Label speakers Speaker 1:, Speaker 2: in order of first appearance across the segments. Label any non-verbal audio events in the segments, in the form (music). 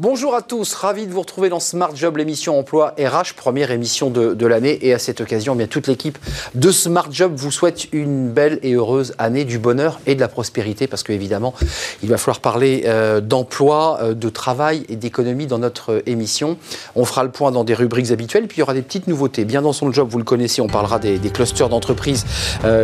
Speaker 1: Bonjour à tous, ravi de vous retrouver dans Smart Job, l'émission emploi RH, première émission de, l'année. Et à cette occasion, bien toute l'équipe de Smart Job vous souhaite une belle et heureuse année, du bonheur et de la prospérité, parce qu'évidemment, il va falloir parler euh, d'emploi, euh, de travail et d'économie dans notre euh, émission. On fera le point dans des rubriques habituelles, puis il y aura des petites nouveautés. Bien dans son job, vous le connaissez, on parlera des, clusters d'entreprises,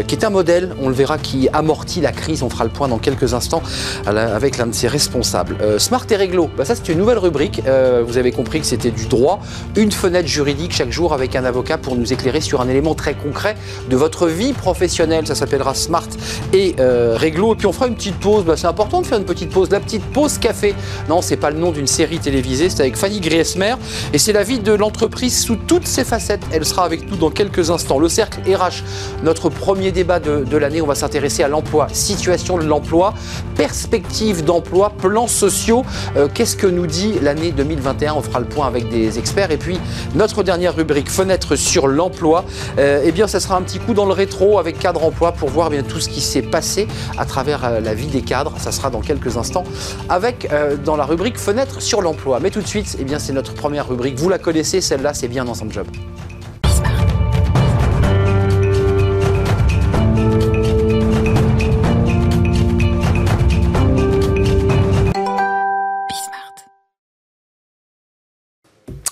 Speaker 1: qui est un modèle, on le verra, qui amortit la crise. On fera le point dans quelques instants avec l'un de ses responsables. Smart et Réglo, bah, ça c'est une nouvelle rubrique. Euh, vous avez compris que c'était du droit. Une fenêtre juridique chaque jour avec un avocat pour nous éclairer sur un élément très concret de votre vie professionnelle. Ça s'appellera Smart et euh, Réglo. Et puis on fera une petite pause. Bah, c'est important de faire une petite pause. La petite pause café. Non, c'est pas le nom d'une série télévisée. C'est avec Fanny Griesmer. Et c'est la vie de l'entreprise sous toutes ses facettes. Elle sera avec nous dans quelques instants. Le cercle RH, notre premier débat de, l'année. On va s'intéresser à l'emploi, situation de l'emploi, perspective d'emploi, plans sociaux. Euh, qu'est-ce que nous dit l'année 2021. On fera le point avec des experts. Et puis, notre dernière rubrique, fenêtre sur l'emploi, euh, eh bien, ça sera un petit coup dans le rétro avec cadre emploi pour voir bien tout ce qui s'est passé à travers euh, la vie des cadres. Ça sera dans quelques instants avec euh, dans la rubrique fenêtre sur l'emploi. Mais tout de suite, eh bien, c'est notre première rubrique. Vous la connaissez, celle-là, c'est bien son job.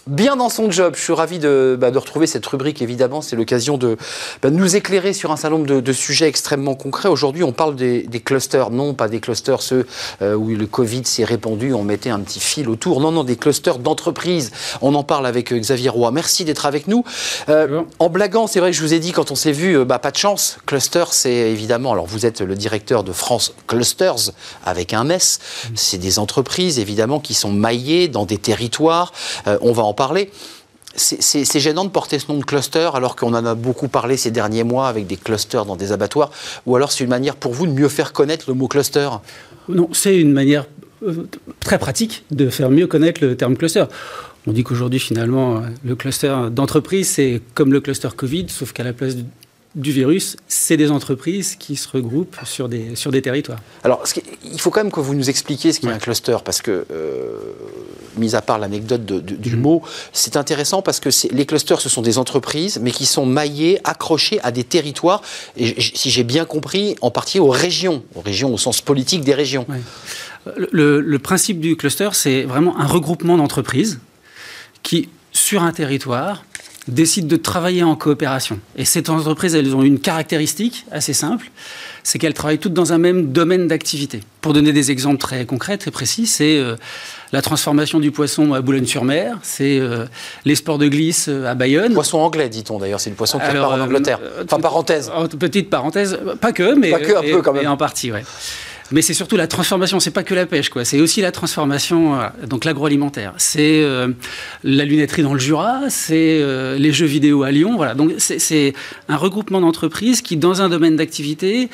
Speaker 1: Bien dans son job. Je suis ravi de, bah, retrouver cette rubrique, évidemment. C'est l'occasion de, bah, nous éclairer sur un certain nombre de, sujets extrêmement concrets. Aujourd'hui, on parle des, clusters. Non, pas des clusters, ceux euh, où le Covid s'est répandu, on mettait un petit fil autour. Non, non, des clusters d'entreprise. On en parle avec euh, Xavier Roy. Merci d'être avec nous. Euh, en blaguant, c'est vrai que je vous ai dit, quand on s'est vu, bah, pas de chance. Cluster, c'est évidemment, alors vous êtes le directeur de France Clusters, avec un S. C'est des entreprises, évidemment, qui sont maillées dans des territoires. on va en parler. C'est gênant de porter ce nom de cluster alors qu'on en a beaucoup parlé ces derniers mois avec des clusters dans des abattoirs Ou alors c'est une manière pour vous de mieux faire connaître le mot cluster?
Speaker 2: Non, c'est une manière euh, très pratique de faire mieux connaître le terme cluster. On dit qu'aujourd'hui, finalement, le cluster d'entreprise, c'est comme le cluster Covid, sauf qu'à la place du virus, c'est des entreprises qui se regroupent sur des, sur des territoires.
Speaker 1: Alors, il faut quand même que vous nous expliquiez ce qu'est un cluster, parce que, euh, mis à part l'anecdote du mm-hmm. mot, c'est intéressant parce que les clusters, ce sont des entreprises, mais qui sont maillées, accrochées à des territoires, et si j'ai bien compris, en partie aux régions, aux régions au sens politique des régions.
Speaker 2: Le, le principe du cluster, c'est vraiment un regroupement d'entreprises qui, sur un territoire, décident de travailler en coopération. Et ces entreprises, elles ont une caractéristique assez simple, c'est qu'elles travaillent toutes dans un même domaine d'activité. Pour donner des exemples très concrets, très précis, c'est euh, la transformation du poisson à Boulogne-sur-Mer, c'est euh, les sports de glisse euh, à Bayonne.
Speaker 1: Poisson anglais, dit-on d'ailleurs, c'est le poisson qui part en Angleterre. enfin, parenthèse.
Speaker 2: Petite parenthèse, pas que, mais,
Speaker 1: pas que, un peu quand même.
Speaker 2: en partie, ouais. Mais c'est surtout la transformation, c'est pas que la pêche, quoi. C'est aussi la transformation, euh, donc l'agroalimentaire. C'est euh, la lunetterie dans le Jura, c'est euh, les jeux vidéo à Lyon, voilà. Donc c'est un regroupement d'entreprises qui, dans un domaine d'activité,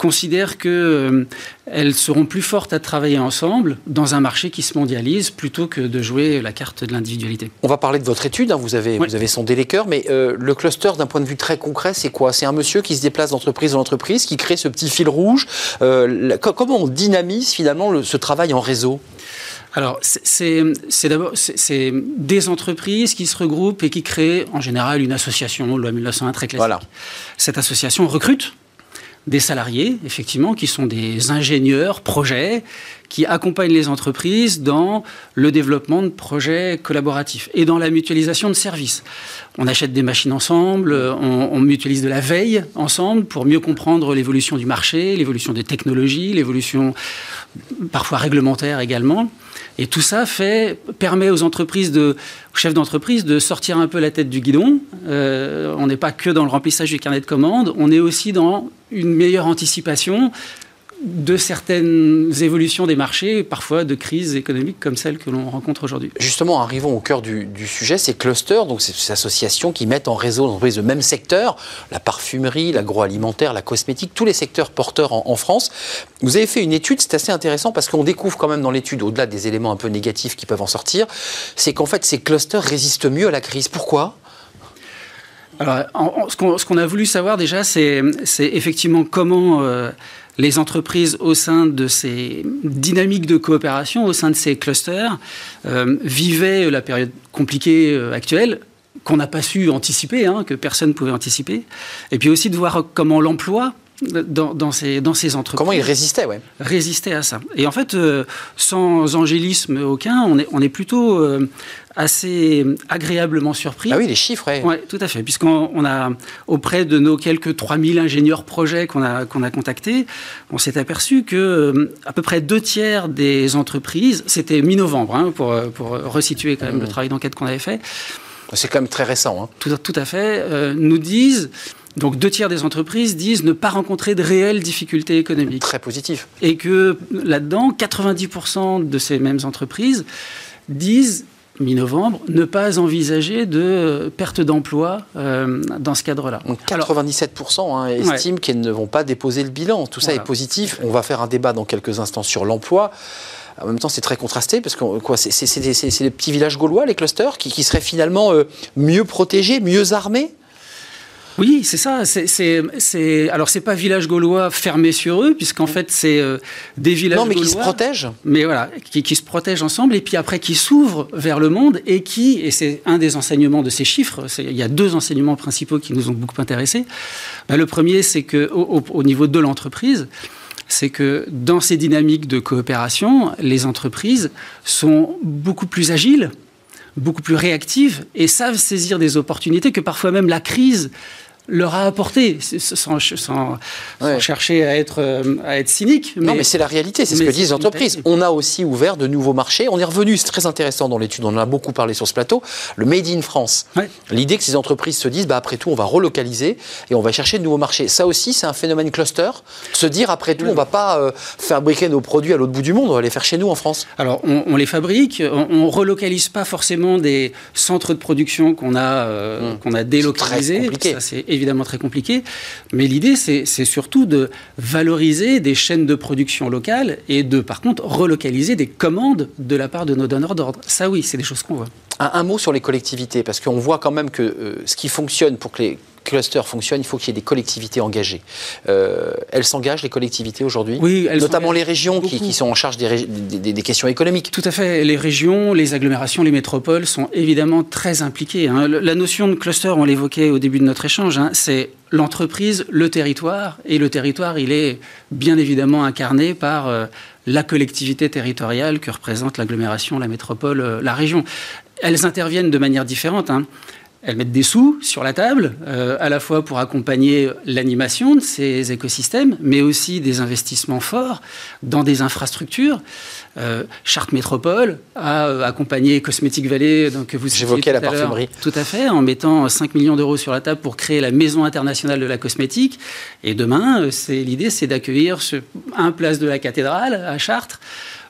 Speaker 2: considèrent qu'elles euh, seront plus fortes à travailler ensemble dans un marché qui se mondialise plutôt que de jouer la carte de l'individualité.
Speaker 1: On va parler de votre étude, hein. vous, avez, vous avez sondé les cœurs, mais euh, le cluster, d'un point de vue très concret, c'est quoi? C'est un monsieur qui se déplace d'entreprise en entreprise, qui crée ce petit fil rouge. Euh, comment on dynamise finalement ce travail en réseau?
Speaker 2: Alors, c'est d'abord des entreprises qui se regroupent et qui créent en général une association, loi 1901 très classique. Voilà. Cette association recrute des salariés, effectivement, qui sont des ingénieurs projets, qui accompagnent les entreprises dans le développement de projets collaboratifs et dans la mutualisation de services. On achète des machines ensemble, on, mutualise de la veille ensemble pour mieux comprendre l'évolution du marché, l'évolution des technologies, l'évolution parfois réglementaire également. Et tout ça fait, permet aux entreprises, de, chefs d'entreprise de sortir un peu la tête du guidon. Euh, on n'est pas que dans le remplissage du carnet de commandes, on est aussi dans une meilleure anticipation de certaines évolutions des marchés, parfois de crises économiques comme celles que l'on rencontre aujourd'hui.
Speaker 1: Justement, arrivons au cœur du, sujet, ces clusters, donc ces associations qui mettent en réseau d'entreprises de même secteur, la parfumerie, l'agroalimentaire, la cosmétique, tous les secteurs porteurs en, France. Vous avez fait une étude, c'est assez intéressant parce qu'on découvre quand même dans l'étude, au-delà des éléments un peu négatifs qui peuvent en sortir, c'est qu'en fait ces clusters résistent mieux à la crise. Pourquoi?
Speaker 2: Alors, ce qu'on a voulu savoir déjà, c'est effectivement comment euh, les entreprises au sein de ces dynamiques de coopération, au sein de ces clusters, euh, vivaient la période compliquée euh, actuelle qu'on n'a pas su anticiper, hein, que personne ne pouvait anticiper, et puis aussi de voir comment l'emploi dans, ces, dans ces entreprises.
Speaker 1: Comment ils résistaient, ouais.
Speaker 2: Résistaient à ça. Et en fait, euh, sans angélisme aucun, on est, on est plutôt euh, assez agréablement surpris.
Speaker 1: Ah oui, les chiffres,
Speaker 2: oui. Ouais, tout à fait. Puisqu'on a, auprès de nos quelques 3000 ingénieurs projets qu'on a, qu'on a contactés, on s'est aperçu que euh, à peu près deux tiers des entreprises, c'était mi-novembre, hein, pour, pour resituer quand même le mmh. travail d'enquête qu'on avait fait.
Speaker 1: C'est quand même très récent. Hein.
Speaker 2: Tout, tout, à fait. nous disent donc deux tiers des entreprises disent ne pas rencontrer de réelles difficultés économiques.
Speaker 1: Très positif.
Speaker 2: Et que là-dedans, 90% de ces mêmes entreprises disent mi-novembre, ne pas envisager de perte d'emploi euh, dans ce cadre-là.
Speaker 1: Donc 97% hein, estiment qu'elles ne vont pas déposer le bilan. Tout ça est positif. On va faire un débat dans quelques instants sur l'emploi. En même temps, c'est très contrasté parce que c'est les petits villages gaulois, les clusters, qui, seraient finalement euh, mieux protégés, mieux armés
Speaker 2: oui, c'est ça. C'est, alors, c'est pas village gaulois fermé sur eux, puisqu'en fait, c'est euh, des villages
Speaker 1: Non, mais
Speaker 2: qui
Speaker 1: se protègent.
Speaker 2: Mais voilà, qui, se protègent ensemble, et puis après, qui s'ouvrent vers le monde, et qui, et c'est un des enseignements de ces chiffres, il y a deux enseignements principaux qui nous ont beaucoup intéressés. Ben, le premier, c'est qu'au au, niveau de l'entreprise, c'est que dans ces dynamiques de coopération, les entreprises sont beaucoup plus agiles beaucoup plus réactives et savent saisir des opportunités que parfois même la crise leur a apporté, sans, chercher à être, euh, à être cynique.
Speaker 1: non, mais c'est la réalité, c'est ce que disent les entreprises. On a aussi ouvert de nouveaux marchés. On est revenu, c'est très intéressant dans l'étude, on en a beaucoup parlé sur ce plateau, le Made in France. L'idée que ces entreprises se disent, bah, après tout, on va relocaliser et on va chercher de nouveaux marchés. Ça aussi, c'est un phénomène cluster. Se dire, après tout, on ne va pas euh, fabriquer nos produits à l'autre bout du monde, on va les faire chez nous en France.
Speaker 2: Alors, on, les fabrique, on, ne relocalise pas forcément des centres de production qu'on a, euh, hmm. qu'on a délocalisés. C'est évidemment très compliqué. Mais l'idée, c'est surtout de valoriser des chaînes de production locales et de, par contre, relocaliser des commandes de la part de nos donneurs d'ordre. Ça, oui, c'est des choses qu'on voit.
Speaker 1: Un, mot sur les collectivités, parce qu'on voit quand même que euh, ce qui fonctionne pour que les cluster fonctionne, il faut qu'il y ait des collectivités engagées. Euh, elles s'engagent, les collectivités, aujourd'hui
Speaker 2: Oui,
Speaker 1: Notamment les régions qui, sont en charge des, des, questions économiques.
Speaker 2: Tout à fait. Les régions, les agglomérations, les métropoles sont évidemment très impliquées. Hein. La notion de cluster, on l'évoquait au début de notre échange, hein, c'est l'entreprise, le territoire. Et le territoire, il est bien évidemment incarné par euh, la collectivité territoriale que représente l'agglomération, la métropole, euh, la région. Elles interviennent de manière différente. Hein. Elles mettent des sous sur la table, euh, à la fois pour accompagner l'animation de ces écosystèmes, mais aussi des investissements forts dans des infrastructures. Euh, Charte Métropole a euh, accompagné Cosmetic Valley, donc vous
Speaker 1: J'évoquais la parfumerie.
Speaker 2: Tout à fait, en mettant 5 millions d'euros sur la table pour créer la Maison internationale de la cosmétique. Et demain, c'est l'idée, c'est d'accueillir un place de la cathédrale à Chartres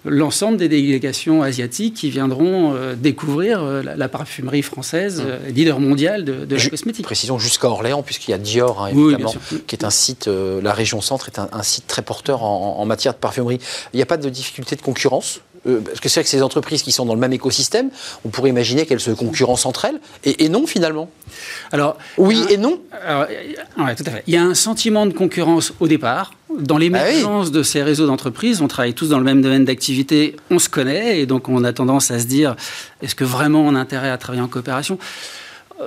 Speaker 2: l'ensemble des délégations asiatiques qui viendront euh, découvrir euh, la, parfumerie française, mmh. euh, leader mondial de, la cosmétique.
Speaker 1: Précisons jusqu'à Orléans, puisqu'il y a Dior, hein, évidemment, qui est un site, la région centre est un, site très porteur en, matière de parfumerie. Il n'y a pas de difficulté de concurrence parce que c'est vrai que ces entreprises qui sont dans le même écosystème, on pourrait imaginer qu'elles se concurrencent entre elles, et, non finalement.
Speaker 2: Alors,
Speaker 1: oui et non.
Speaker 2: Alors, tout à fait. Il y a un sentiment de concurrence au départ, dans l'émergence ah de ces réseaux d'entreprises, on travaille tous dans le même domaine d'activité, on se connaît, et donc on a tendance à se dire, est-ce que vraiment on a intérêt à travailler en coopération?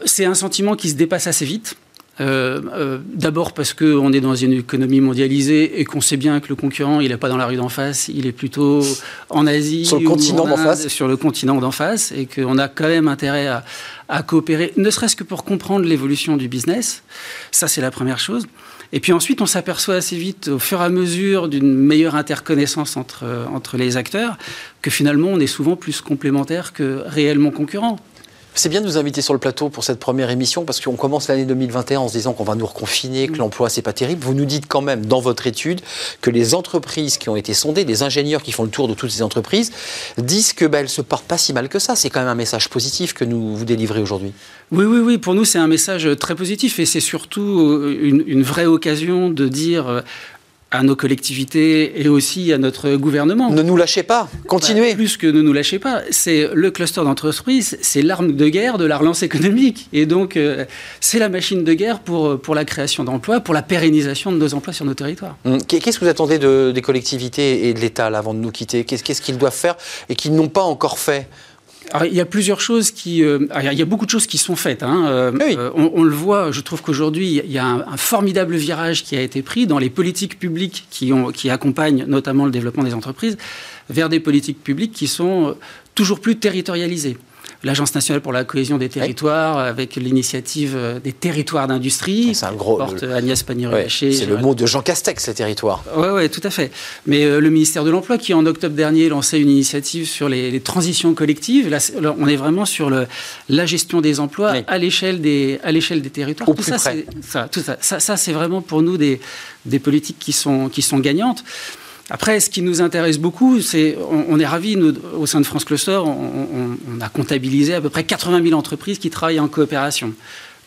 Speaker 2: C'est un sentiment qui se dépasse assez vite. Euh, euh, d'abord parce qu'on est dans une économie mondialisée et qu'on sait bien que le concurrent, il n'est pas dans la rue d'en face, il est plutôt en Asie.
Speaker 1: Sur le continent d'en face.
Speaker 2: Sur le continent d'en face et qu'on a quand même intérêt à, à coopérer, ne serait-ce que pour comprendre l'évolution du business. Ça, c'est la première chose. Et puis ensuite, on s'aperçoit assez vite, au fur et à mesure d'une meilleure interconnaissance entre, entre les acteurs, que finalement, on est souvent plus complémentaires que réellement concurrents.
Speaker 1: C'est bien de nous inviter sur le plateau pour cette première émission parce qu'on commence l'année 2021 en se disant qu'on va nous reconfiner, que l'emploi c'est pas terrible. Vous nous dites quand même dans votre étude que les entreprises qui ont été sondées, des ingénieurs qui font le tour de toutes ces entreprises, disent que ben, se portent pas si mal que ça. C'est quand même un message positif que nous vous délivrez aujourd'hui.
Speaker 2: Oui, oui, oui. Pour nous, c'est un message très positif et c'est surtout une, une, vraie occasion de dire euh, à nos collectivités et aussi à notre gouvernement.
Speaker 1: Ne nous lâchez pas, continuez.
Speaker 2: Bah, plus que ne nous lâchez pas, c'est le cluster d'entreprise, c'est l'arme de guerre de la relance économique. Et donc, euh, c'est la machine de guerre pour, pour la création d'emplois, pour la pérennisation de nos emplois sur nos territoires.
Speaker 1: Hum, qu'est-ce que vous attendez de, des collectivités et de l'État avant de nous quitter? Qu'est-ce qu'ils doivent faire et qu'ils n'ont pas encore fait?
Speaker 2: Il y a plusieurs choses qui. Euh, il y a beaucoup de choses qui sont faites. Hein. Euh, euh, on, le voit, je trouve qu'aujourd'hui, il y a un, formidable virage qui a été pris dans les politiques publiques qui, ont, qui accompagnent notamment le développement des entreprises vers des politiques publiques qui sont toujours plus territorialisées l'Agence nationale pour la cohésion des territoires, avec l'initiative euh, des territoires d'industrie.
Speaker 1: C'est un gros.
Speaker 2: Porte Agnès
Speaker 1: c'est le mot de Jean Castex, les territoires.
Speaker 2: Oui, ouais, tout à fait. Mais euh, le ministère de l'Emploi, qui en octobre dernier lançait une initiative sur les, transitions collectives, là, on est vraiment sur le, la gestion des emplois à l'échelle des, à l'échelle des territoires.
Speaker 1: Au tout, ça,
Speaker 2: ça, tout ça, ça, ça c'est vraiment pour nous des, des politiques qui sont, qui sont gagnantes. Après, ce qui nous intéresse beaucoup, c'est, on, est ravis, au sein de France Cluster, on, a comptabilisé à peu près 80 000 entreprises qui travaillent en coopération.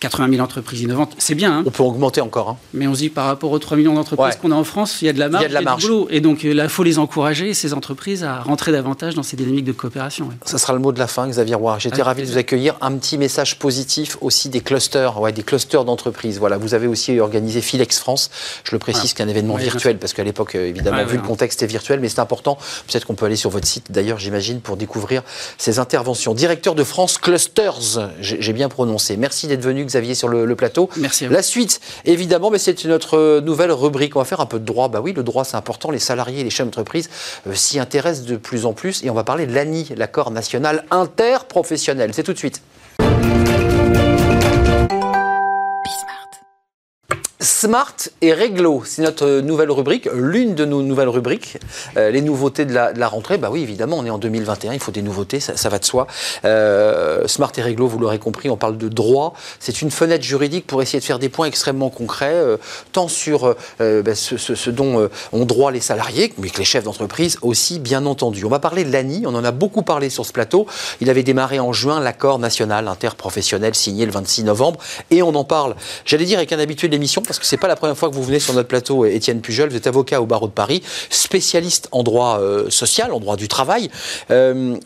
Speaker 2: 80 000 entreprises innovantes, c'est bien. Hein.
Speaker 1: on peut augmenter encore. Hein.
Speaker 2: Mais on se dit par rapport aux 3 millions d'entreprises qu'on a en France, il y a de la marge, il y a, de la Du boulot. Et donc là, il faut les encourager, ces entreprises, à rentrer davantage dans ces dynamiques de coopération.
Speaker 1: Ça sera le mot de la fin, Xavier Roy. J'étais ravi de vous accueillir. Un petit message positif aussi des clusters, ouais, des clusters d'entreprises. Voilà, vous avez aussi organisé Filex France. Je le précise, qu'un événement virtuel, parce qu'à l'époque, euh, évidemment, vu le contexte est virtuel, mais c'est important. Peut-être qu'on peut aller sur votre site, d'ailleurs, j'imagine, pour découvrir ces interventions. Directeur de France Clusters, j'ai bien prononcé. Merci d'être venu, Xavier, sur le, le plateau
Speaker 2: Merci.
Speaker 1: La suite, évidemment, mais c'est notre nouvelle rubrique. On va faire un peu de droit. Bah oui, le droit, c'est important. Les salariés et les chefs d'entreprise euh, s'y intéressent de plus en plus. Et on va parler de l'ANI, l'accord national interprofessionnel. C'est tout de suite. Smart et Réglo, c'est notre nouvelle rubrique, l'une de nos nouvelles rubriques. Euh, les nouveautés de la, rentrée, bah oui, évidemment, on est en 2021, il faut des nouveautés, ça, va de soi. Euh, Smart et Réglo, vous l'aurez compris, on parle de droit. C'est une fenêtre juridique pour essayer de faire des points extrêmement concrets, euh, tant sur bah, ce, dont ont droit les salariés, mais que les chefs d'entreprise aussi, bien entendu. On va parler de l'ANI, on en a beaucoup parlé sur ce plateau. Il avait démarré en juin l'accord national interprofessionnel signé le 26 novembre, et on en parle, j'allais dire avec un habitué de l'émission, parce que c'est pas la première fois que vous venez sur notre plateau, Étienne Pujol. Vous êtes avocat au barreau de Paris, spécialiste en droit euh, social, en droit du travail. Euh,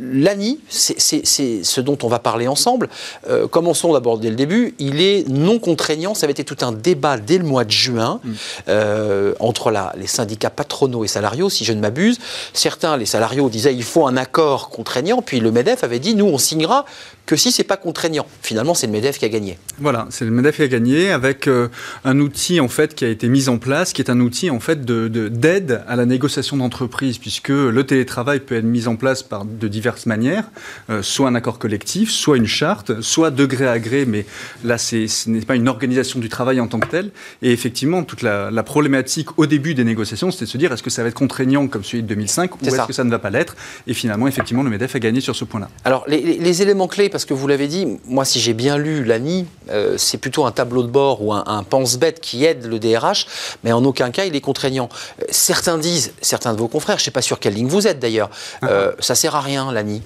Speaker 1: L'ANI, c'est ce dont on va parler ensemble. Euh, commençons d'abord dès le début. Il est non contraignant. Ça avait été tout un débat dès le mois de juin mm. euh, entre la, les syndicats patronaux et salariaux, si je ne m'abuse. Certains, les salariaux, disaient il faut un accord contraignant. Puis le MEDEF avait dit nous, on signera que si c'est pas contraignant. Finalement, c'est le MEDEF qui a gagné.
Speaker 3: Voilà, c'est le MEDEF qui a gagné avec euh, un outil en fait qui a été mis en place, qui est un outil en fait de d'aide à la négociation d'entreprise, puisque le télétravail peut être mis en place par de diverses manières, euh, soit un accord collectif, soit une charte, soit de gré à gré, mais là ce n'est pas une organisation du travail en tant que telle. Et effectivement, toute la, problématique au début des négociations, c'était de se dire est-ce que ça va être contraignant comme celui de 2005 ou est-ce que ça ne va pas l'être? Et finalement, effectivement, le MEDEF a gagné sur ce point-là.
Speaker 1: Alors les, les éléments clés parce que vous l'avez dit, moi, si j'ai bien lu l'ANI, euh, c'est plutôt un tableau de bord ou un, pense-bête qui aide le DRH, mais en aucun cas il est contraignant. Euh, certains disent, certains de vos confrères, je ne sais pas sur quelle ligne vous êtes d'ailleurs, ah. euh, ça sert à rien l'ANI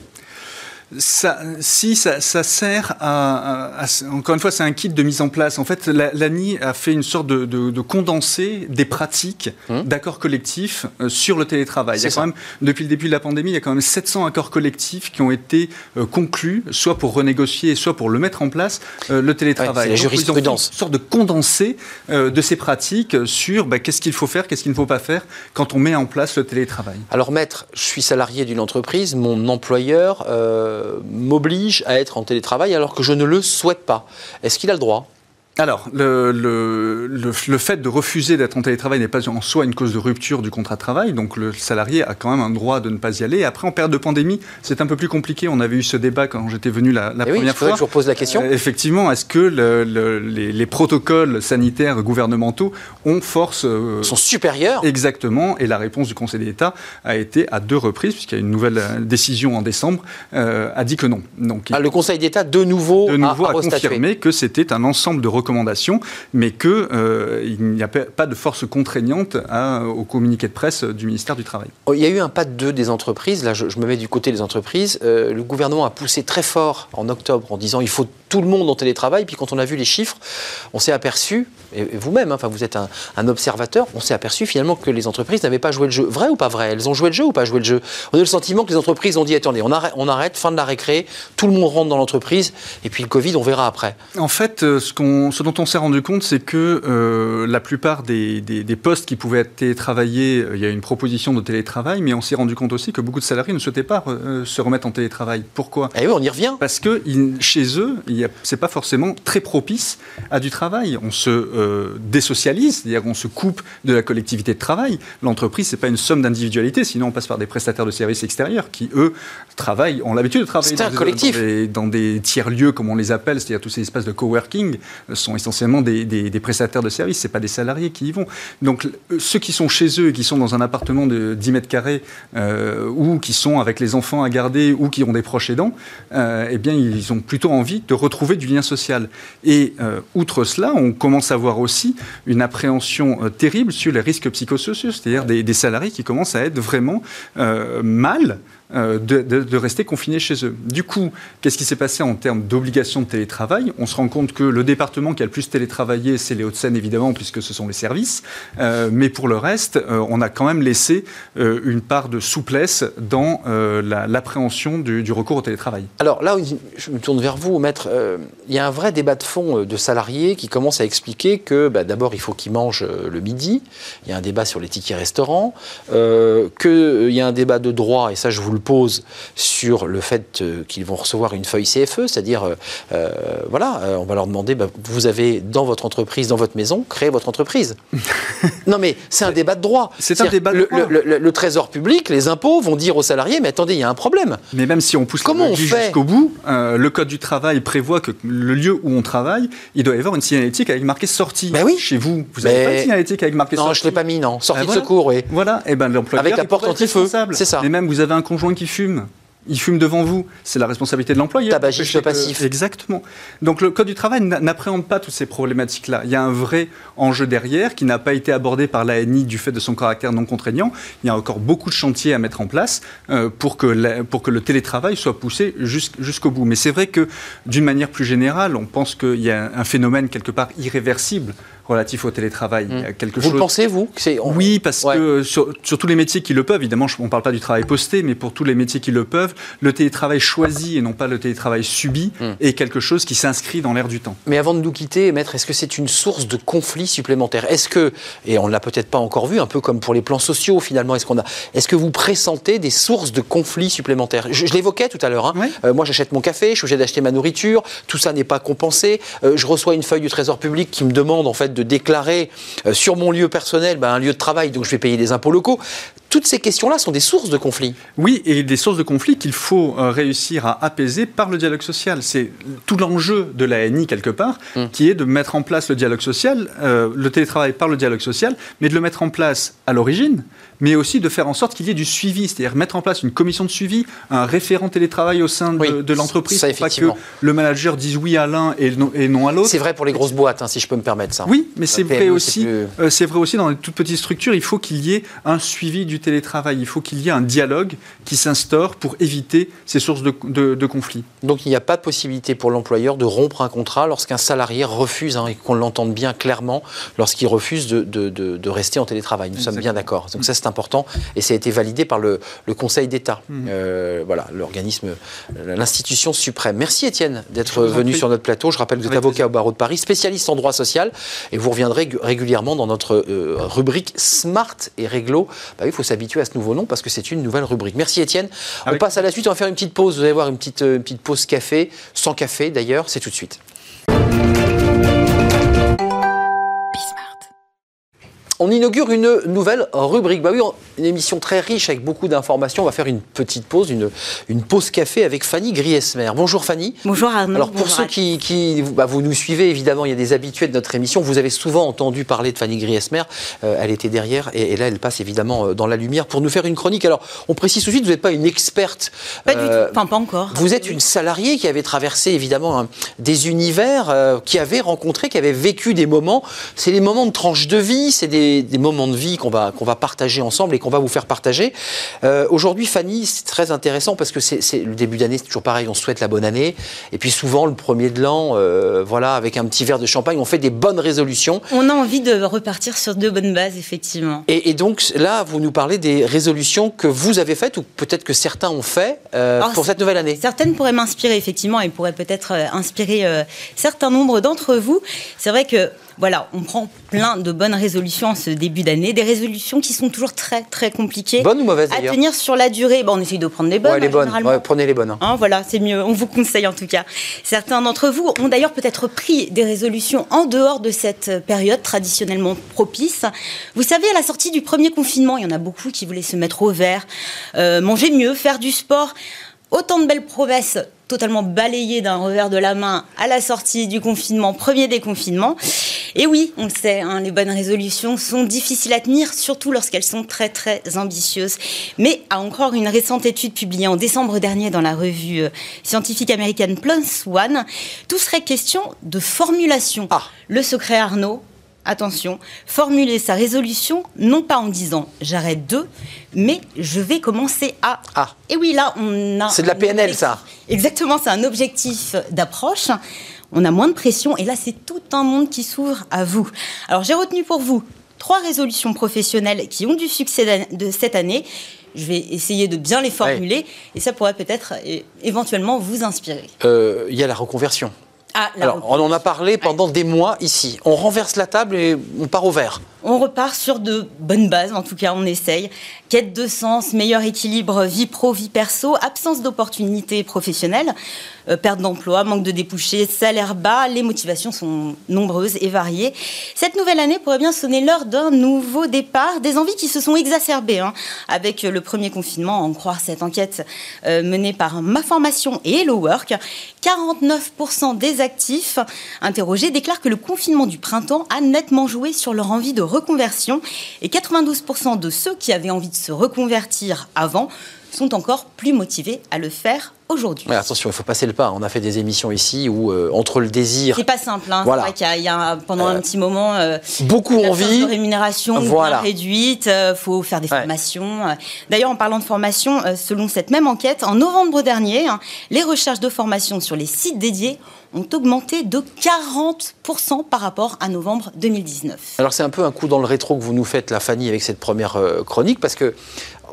Speaker 3: ça, si ça, sert à, encore une fois, c'est un kit de mise en place. En fait, l'ANI a fait une sorte de, de, condensé des pratiques hum. d'accords collectifs euh, sur le télétravail. Il y a quand même, depuis le début de la pandémie, il y a quand même 700 accords collectifs qui ont été euh, conclus, soit pour renégocier, soit pour le mettre en place, euh, le télétravail.
Speaker 1: c'est la jurisprudence.
Speaker 3: Une sorte de condensé de ces pratiques sur bah, qu'est-ce qu'il faut faire, qu'est-ce qu'il ne faut pas faire quand on met en place le télétravail.
Speaker 1: Alors, maître, je suis salarié d'une entreprise, mon employeur euh, m'oblige à être en télétravail alors que je ne le souhaite pas. Est-ce qu'il a le droit?
Speaker 3: Alors, le, le, le, fait de refuser d'être en télétravail n'est pas en soi une cause de rupture du contrat de travail, donc le salarié a quand même un droit de ne pas y aller. Après, en période de pandémie, c'est un peu plus compliqué. On avait eu ce débat quand j'étais venu la, la
Speaker 1: première
Speaker 3: oui,
Speaker 1: fois. Que je vous repose la question.
Speaker 3: Euh, effectivement, est-ce que les, les, protocoles sanitaires gouvernementaux ont force
Speaker 1: euh, sont supérieurs
Speaker 3: Exactement. Et la réponse du Conseil d'État a été à deux reprises, puisqu'il y a une nouvelle euh, décision en décembre, a dit que non.
Speaker 1: Donc, ah, le Conseil d'État de nouveau,
Speaker 3: de nouveau a, a confirmé que c'était un ensemble de recommandations, mais qu'il euh, n'y a pas de force contraignante au communiqué de presse du ministère du Travail.
Speaker 1: Oh, il y a eu un pas de deux des entreprises. Là, je, me mets du côté des entreprises. Euh, le gouvernement a poussé très fort en octobre en disant il faut tout le monde en télétravail. Puis quand on a vu les chiffres, on s'est aperçu, et vous-même, hein, enfin vous êtes un, observateur, on s'est aperçu finalement que les entreprises n'avaient pas joué le jeu. Vrai ou pas vrai? Elles ont joué le jeu ou pas joué le jeu? On a le sentiment que les entreprises ont dit attendez, on arrête, on arrête, fin de la récré, tout le monde rentre dans l'entreprise, et puis le Covid, on verra après.
Speaker 3: En fait, euh, ce, ce dont on s'est rendu compte, c'est que euh, la plupart des, postes qui pouvaient être télétravaillés, euh, il y a une proposition de télétravail, mais on s'est rendu compte aussi que beaucoup de salariés ne souhaitaient pas se remettre en télétravail. Pourquoi?
Speaker 1: Eh oui, on y revient.
Speaker 3: Parce que chez eux, n'est pas forcément très propice à du travail. On se désocialise, c'est-à-dire qu'on se coupe de la collectivité de travail. L'entreprise, ce n'est pas une somme d'individualité, sinon on passe par des prestataires de services extérieurs qui, eux, travaillent, ont l'habitude de travailler
Speaker 1: dans, collectif.
Speaker 3: Dans, des, tiers-lieux, comme on les appelle, c'est-à-dire tous ces espaces de coworking, euh, sont essentiellement des, prestataires de services, ce pas des salariés qui y vont. Donc ceux qui sont chez eux et qui sont dans un appartement de 10 mètres carrés, euh, ou qui sont avec les enfants à garder, ou qui ont des proches aidants, euh, eh bien, ils ont plutôt envie de retrouver du lien social. Et outre cela, on commence à voir aussi une appréhension terrible sur les risques psychosociaux, c'est-à-dire des, des, salariés qui commencent à être vraiment mal euh, de, rester confinés chez eux. Du coup, qu'est-ce qui s'est passé en termes d'obligation de télétravail? On se rend compte que le département qui a le plus télétravaillé, c'est les Hauts-de-Seine, évidemment, puisque ce sont les services. Euh, mais pour le reste, euh, on a quand même laissé une part de souplesse dans l'appréhension du, recours au télétravail.
Speaker 1: Alors là, je me tourne vers vous, maître. il y a un vrai débat de fond de salariés qui commence à expliquer que bah, d'abord, il faut qu'ils mangent le midi. Il y a un débat sur les tickets restaurants. qu'il y a un débat de droit, et ça, je vous le pose sur le fait euh, qu'ils vont recevoir une feuille CFE, c'est-à-dire, euh, euh, voilà, on va leur demander, bah, vous avez dans votre entreprise, dans votre maison, créé votre entreprise. (laughs) non mais c'est un débat de droit.
Speaker 3: C'est un débat
Speaker 1: de le, droit. Le, trésor public, les impôts vont dire aux salariés, mais attendez, il y a un problème.
Speaker 3: Mais même si on pousse Comment on jusqu'au bout, le code du travail prévoit que le lieu où on travaille, il doit y avoir une signalétique avec marqué sortie.
Speaker 1: Ben oui.
Speaker 3: Chez vous, vous n'avez pas de signalétique avec marqué sortie.
Speaker 1: Non, je ne l'ai pas mis, non. Sortie
Speaker 3: ben
Speaker 1: de secours, oui.
Speaker 3: Voilà, et ben l'employeur
Speaker 1: avec la porte anti-feu, c'est ça.
Speaker 3: Et même vous avez un conjoint qui fume il fume devant vous, c'est la responsabilité de l'employeur.
Speaker 1: Tabagiste passif.
Speaker 3: Exactement. Donc le Code du travail n'appréhende pas toutes ces problématiques-là. Il y a un vrai enjeu derrière qui n'a pas été abordé par l'ANI du fait de son caractère non contraignant. Il y a encore beaucoup de chantiers à mettre en place euh, pour, que pour que le télétravail soit poussé jusqu'au bout. Mais c'est vrai que d'une manière plus générale, on pense qu'il y a un phénomène quelque part irréversible relatif au télétravail.
Speaker 1: Il y a quelque vous le pensez, vous
Speaker 3: Oui, parce que sur, tous les métiers qui le peuvent, évidemment, on ne parle pas du travail posté, mais pour tous les métiers qui le peuvent, le télétravail choisi et non pas le télétravail subi hmm. est quelque chose qui s'inscrit dans l'air du temps.
Speaker 1: Mais avant de nous quitter, Maître, est-ce que c'est une source de conflits supplémentaires Est-ce que, et on ne l'a peut-être pas encore vu, un peu comme pour les plans sociaux finalement, est-ce qu'on a, est-ce que vous pressentez des sources de conflits supplémentaires? Je, l'évoquais tout à l'heure. Hein. Euh, moi, j'achète mon café, je suis obligé d'acheter ma nourriture, tout ça n'est pas compensé. Euh, je reçois une feuille du Trésor public qui me demande en fait de déclarer euh, sur mon lieu personnel ben, un lieu de travail, donc je vais payer des impôts locaux. Toutes ces questions-là sont des sources de conflits.
Speaker 3: Oui, et des sources de conflits qu'il faut euh, réussir à apaiser par le dialogue social. C'est tout l'enjeu de la NI, quelque part, mm. qui est de mettre en place le dialogue social, euh, le télétravail par le dialogue social, mais de le mettre en place à l'origine, mais aussi de faire en sorte qu'il y ait du suivi, c'est-à-dire mettre en place une commission de suivi, un référent télétravail au sein de, l'entreprise,
Speaker 1: pour pas que
Speaker 3: le manager dise oui à l'un et, non, à l'autre.
Speaker 1: C'est vrai pour les grosses boîtes, hein, si je peux me permettre ça.
Speaker 3: Oui, mais c'est vrai, aussi, euh, c'est vrai aussi dans les toutes petites structures, il faut qu'il y ait un suivi du télétravail, il faut qu'il y ait un dialogue qui s'instaure pour éviter ces sources de, conflits.
Speaker 1: Donc il n'y a pas de possibilité pour l'employeur de rompre un contrat lorsqu'un salarié refuse, hein, et qu'on l'entende bien clairement, lorsqu'il refuse de, rester en télétravail. Nous sommes bien d'accord. Donc ça, important et ça a été validé par le, Conseil d'État. Mmh. Euh, voilà, l'organisme, l'institution suprême. Merci Étienne d'être venu sur notre plateau. Je rappelle que vous êtes avocat au barreau de Paris, spécialiste en droit social et vous reviendrez régulièrement dans notre euh, rubrique Smart et Réglo. Bah il faut s'habituer à ce nouveau nom parce que c'est une nouvelle rubrique. Merci Étienne. On passe à la suite, on va faire une petite pause. Vous allez voir une petite, euh, une petite pause café, sans café d'ailleurs, c'est tout de suite. On inaugure une nouvelle rubrique. Bah oui, une émission très riche avec beaucoup d'informations. On va faire une petite pause, une, une pause café avec Fanny Griesmer. Bonjour Fanny.
Speaker 4: Bonjour Arnaud.
Speaker 1: Alors pour ceux qui, qui bah, vous nous suivez, évidemment, il y a des habitués de notre émission. Vous avez souvent entendu parler de Fanny Griesmer. Euh, elle était derrière et, là, elle passe évidemment euh, dans la lumière pour nous faire une chronique. Alors, on précise tout de suite, vous n'êtes pas une experte.
Speaker 4: Pas du tout, euh, enfin pas encore.
Speaker 1: Vous êtes une salariée qui avait traversé évidemment des univers, qui avait rencontré, qui avait vécu des moments. C'est des moments de tranche de vie, c'est des des, moments de vie qu'on va, qu'on va partager ensemble et qu'on va vous faire partager. Euh, aujourd'hui, Fanny, c'est très intéressant parce que c'est le début d'année, c'est toujours pareil, on souhaite la bonne année. Et puis souvent, le premier de l'an, euh, voilà, avec un petit verre de champagne, on fait des bonnes résolutions.
Speaker 4: On a envie de repartir sur de bonnes bases, effectivement.
Speaker 1: Et, donc là, vous nous parlez des résolutions que vous avez faites ou peut-être que certains ont fait euh, pour cette nouvelle année.
Speaker 4: Certaines pourraient m'inspirer, effectivement, et pourraient peut-être inspirer certains nombres d'entre vous. C'est vrai que voilà, on prend plein de bonnes résolutions en ce début d'année, des résolutions qui sont toujours très très compliquées.
Speaker 1: Bonnes ou mauvaises
Speaker 4: À tenir sur la durée. Bon, on essaye de prendre les bonnes.
Speaker 1: les bonnes. prenez les bonnes. Hein.
Speaker 4: Hein, voilà, c'est mieux. On vous conseille en tout cas. Certains d'entre vous ont d'ailleurs peut-être pris des résolutions en dehors de cette période traditionnellement propice. Vous savez, à la sortie du premier confinement, il y en a beaucoup qui voulaient se mettre au vert, euh, manger mieux, faire du sport. Autant de belles promesses totalement balayées d'un revers de la main à la sortie du confinement, premier déconfinement. Et oui, on le sait, hein, les bonnes résolutions sont difficiles à tenir, surtout lorsqu'elles sont très très ambitieuses. Mais à encore une récente étude publiée en décembre dernier dans la revue euh, scientifique américaine Plus One, tout serait question de formulation. Ah. Le secret Arnaud, attention, formuler sa résolution non pas en disant j'arrête de, mais je vais commencer à. Ah. Et oui, là, on a.
Speaker 1: C'est de la PNL, ça.
Speaker 4: Exactement, c'est un objectif d'approche. On a moins de pression et là, c'est tout un monde qui s'ouvre à vous. Alors, j'ai retenu pour vous trois résolutions professionnelles qui ont du succès de cette année. Je vais essayer de bien les formuler et ça pourrait peut-être éventuellement vous inspirer.
Speaker 1: Euh, il y a la reconversion. Ah, Alors, on en a parlé pendant des mois ici. On renverse la table et on part au vert.
Speaker 4: On repart sur de bonnes bases, en tout cas on essaye. Quête de sens, meilleur équilibre vie pro, vie perso, absence d'opportunités professionnelles, euh, perte d'emploi, manque de débouchés, salaire bas, les motivations sont nombreuses et variées. Cette nouvelle année pourrait bien sonner l'heure d'un nouveau départ, des envies qui se sont exacerbées hein, avec le premier confinement, en croire cette enquête euh, menée par Ma Formation et Hello Work. 49% des actifs interrogés déclarent que le confinement du printemps a nettement joué sur leur envie de reconversion et 92% de ceux qui avaient envie de se reconvertir avant sont encore plus motivés à le faire aujourd'hui.
Speaker 1: attention, il faut passer le pas. On a fait des émissions ici où, euh, entre le désir.
Speaker 4: C'est pas simple. Hein. Voilà. C'est vrai qu'il y, a, pendant un euh, petit moment.
Speaker 1: Euh, beaucoup envie.
Speaker 4: De rémunération voilà. réduite. Il faut faire des formations. D'ailleurs, en parlant de formation, selon cette même enquête, en novembre dernier, hein, les recherches de formation sur les sites dédiés ont augmenté de 40% par rapport à novembre 2019.
Speaker 1: Alors c'est un peu un coup dans le rétro que vous nous faites, la Fanny, avec cette première chronique, parce que euh,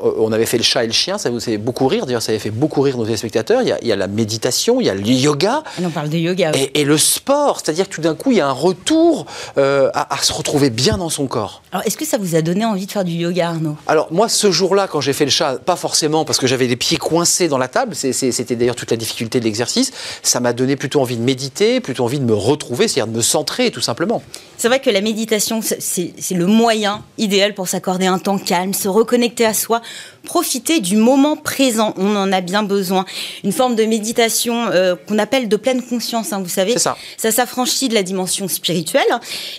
Speaker 1: on avait fait le chat et le chien, ça vous fait beaucoup rire. D'ailleurs, ça avait fait beaucoup rire nos téléspectateurs. Il y a, il y a la méditation, il y a le yoga.
Speaker 4: on parle de yoga.
Speaker 1: Et, le sport, c'est-à-dire que tout d'un coup, il y a un retour euh, à, se retrouver bien dans son corps.
Speaker 4: Alors, est-ce que ça vous a donné envie de faire du yoga, Arnaud?
Speaker 1: Alors, moi, ce jour-là, quand j'ai fait le chat, pas forcément parce que j'avais les pieds coincés dans la table, c'était d'ailleurs toute la difficulté de l'exercice, ça m'a donné plutôt envie de méditer, plutôt envie de me retrouver, c'est-à-dire de me centrer, tout simplement.
Speaker 4: C'est vrai que la méditation, c'est le moyen idéal pour s'accorder un temps calme, se reconnecter à soi, profiter du moment présent. On en a bien besoin. Une forme de méditation euh, qu'on appelle de pleine conscience, hein, vous savez.
Speaker 1: Ça,
Speaker 4: ça s'affranchit de la dimension spirituelle.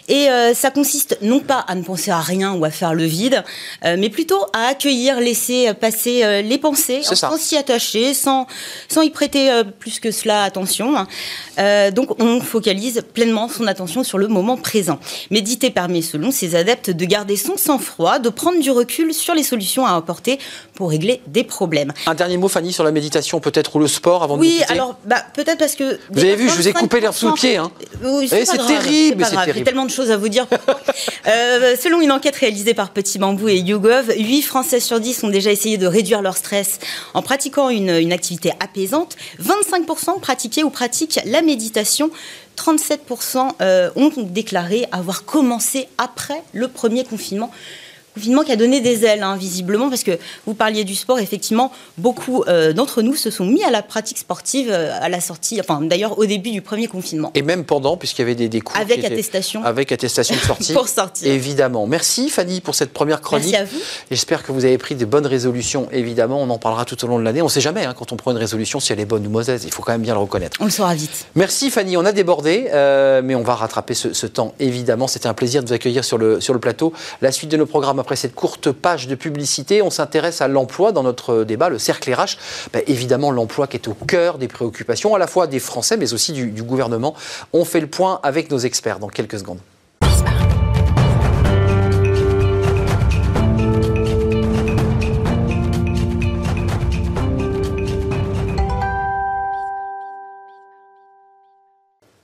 Speaker 4: Et euh, ça consiste non pas à ne penser à rien ou à faire le vide, euh, mais plutôt à accueillir, laisser passer les pensées sans s'y attacher, sans, sans y prêter plus que cela attention. Hein. donc on focalise pleinement son attention sur le moment présent. Méditer permet, selon ses adeptes, de garder son sang-froid, de prendre du recul sur les solutions à apporter pour régler des problèmes.
Speaker 1: Un dernier mot, Fanny, sur la méditation peut-être ou le sport avant
Speaker 4: oui,
Speaker 1: de Oui,
Speaker 4: alors bah, peut-être parce que...
Speaker 1: Vous avez vu, je vous ai coupé l'air sous le pied. Hein.
Speaker 4: Oui, c'est terrible. C'est J'ai tellement de choses à vous dire. (laughs) euh, selon une enquête réalisée par Petit Bambou et YouGov, 8 Français sur 10 ont déjà essayé de réduire leur stress en pratiquant une, une activité apaisante. 25% pratiquaient ou pratiquent la méditation. 37% euh, ont déclaré avoir commencé après le premier confinement confinement qui a donné des ailes, hein, visiblement, parce que vous parliez du sport, effectivement, beaucoup euh, d'entre nous se sont mis à la pratique sportive euh, à la sortie, enfin d'ailleurs au début du premier confinement.
Speaker 1: Et même pendant, puisqu'il y avait des, des cours.
Speaker 4: Avec attestation.
Speaker 1: avec attestation de sortie. (laughs)
Speaker 4: pour sortir.
Speaker 1: Évidemment. Merci Fanny pour cette première chronique.
Speaker 4: Merci à vous.
Speaker 1: J'espère que vous avez pris des bonnes résolutions, évidemment. On en parlera tout au long de l'année. On ne sait jamais, hein, quand on prend une résolution, si elle est bonne ou mauvaise. Il faut quand même bien le reconnaître.
Speaker 4: On le saura vite.
Speaker 1: Merci Fanny. On a débordé, euh, mais on va rattraper ce, ce temps, évidemment. C'était un plaisir de vous accueillir sur le, sur le plateau. La suite de nos programmes après cette courte page de publicité, on s'intéresse à l'emploi dans notre débat, le cercle RH. Ben, évidemment, l'emploi qui est au cœur des préoccupations à la fois des Français, mais aussi du gouvernement. On fait le point avec nos experts dans quelques secondes.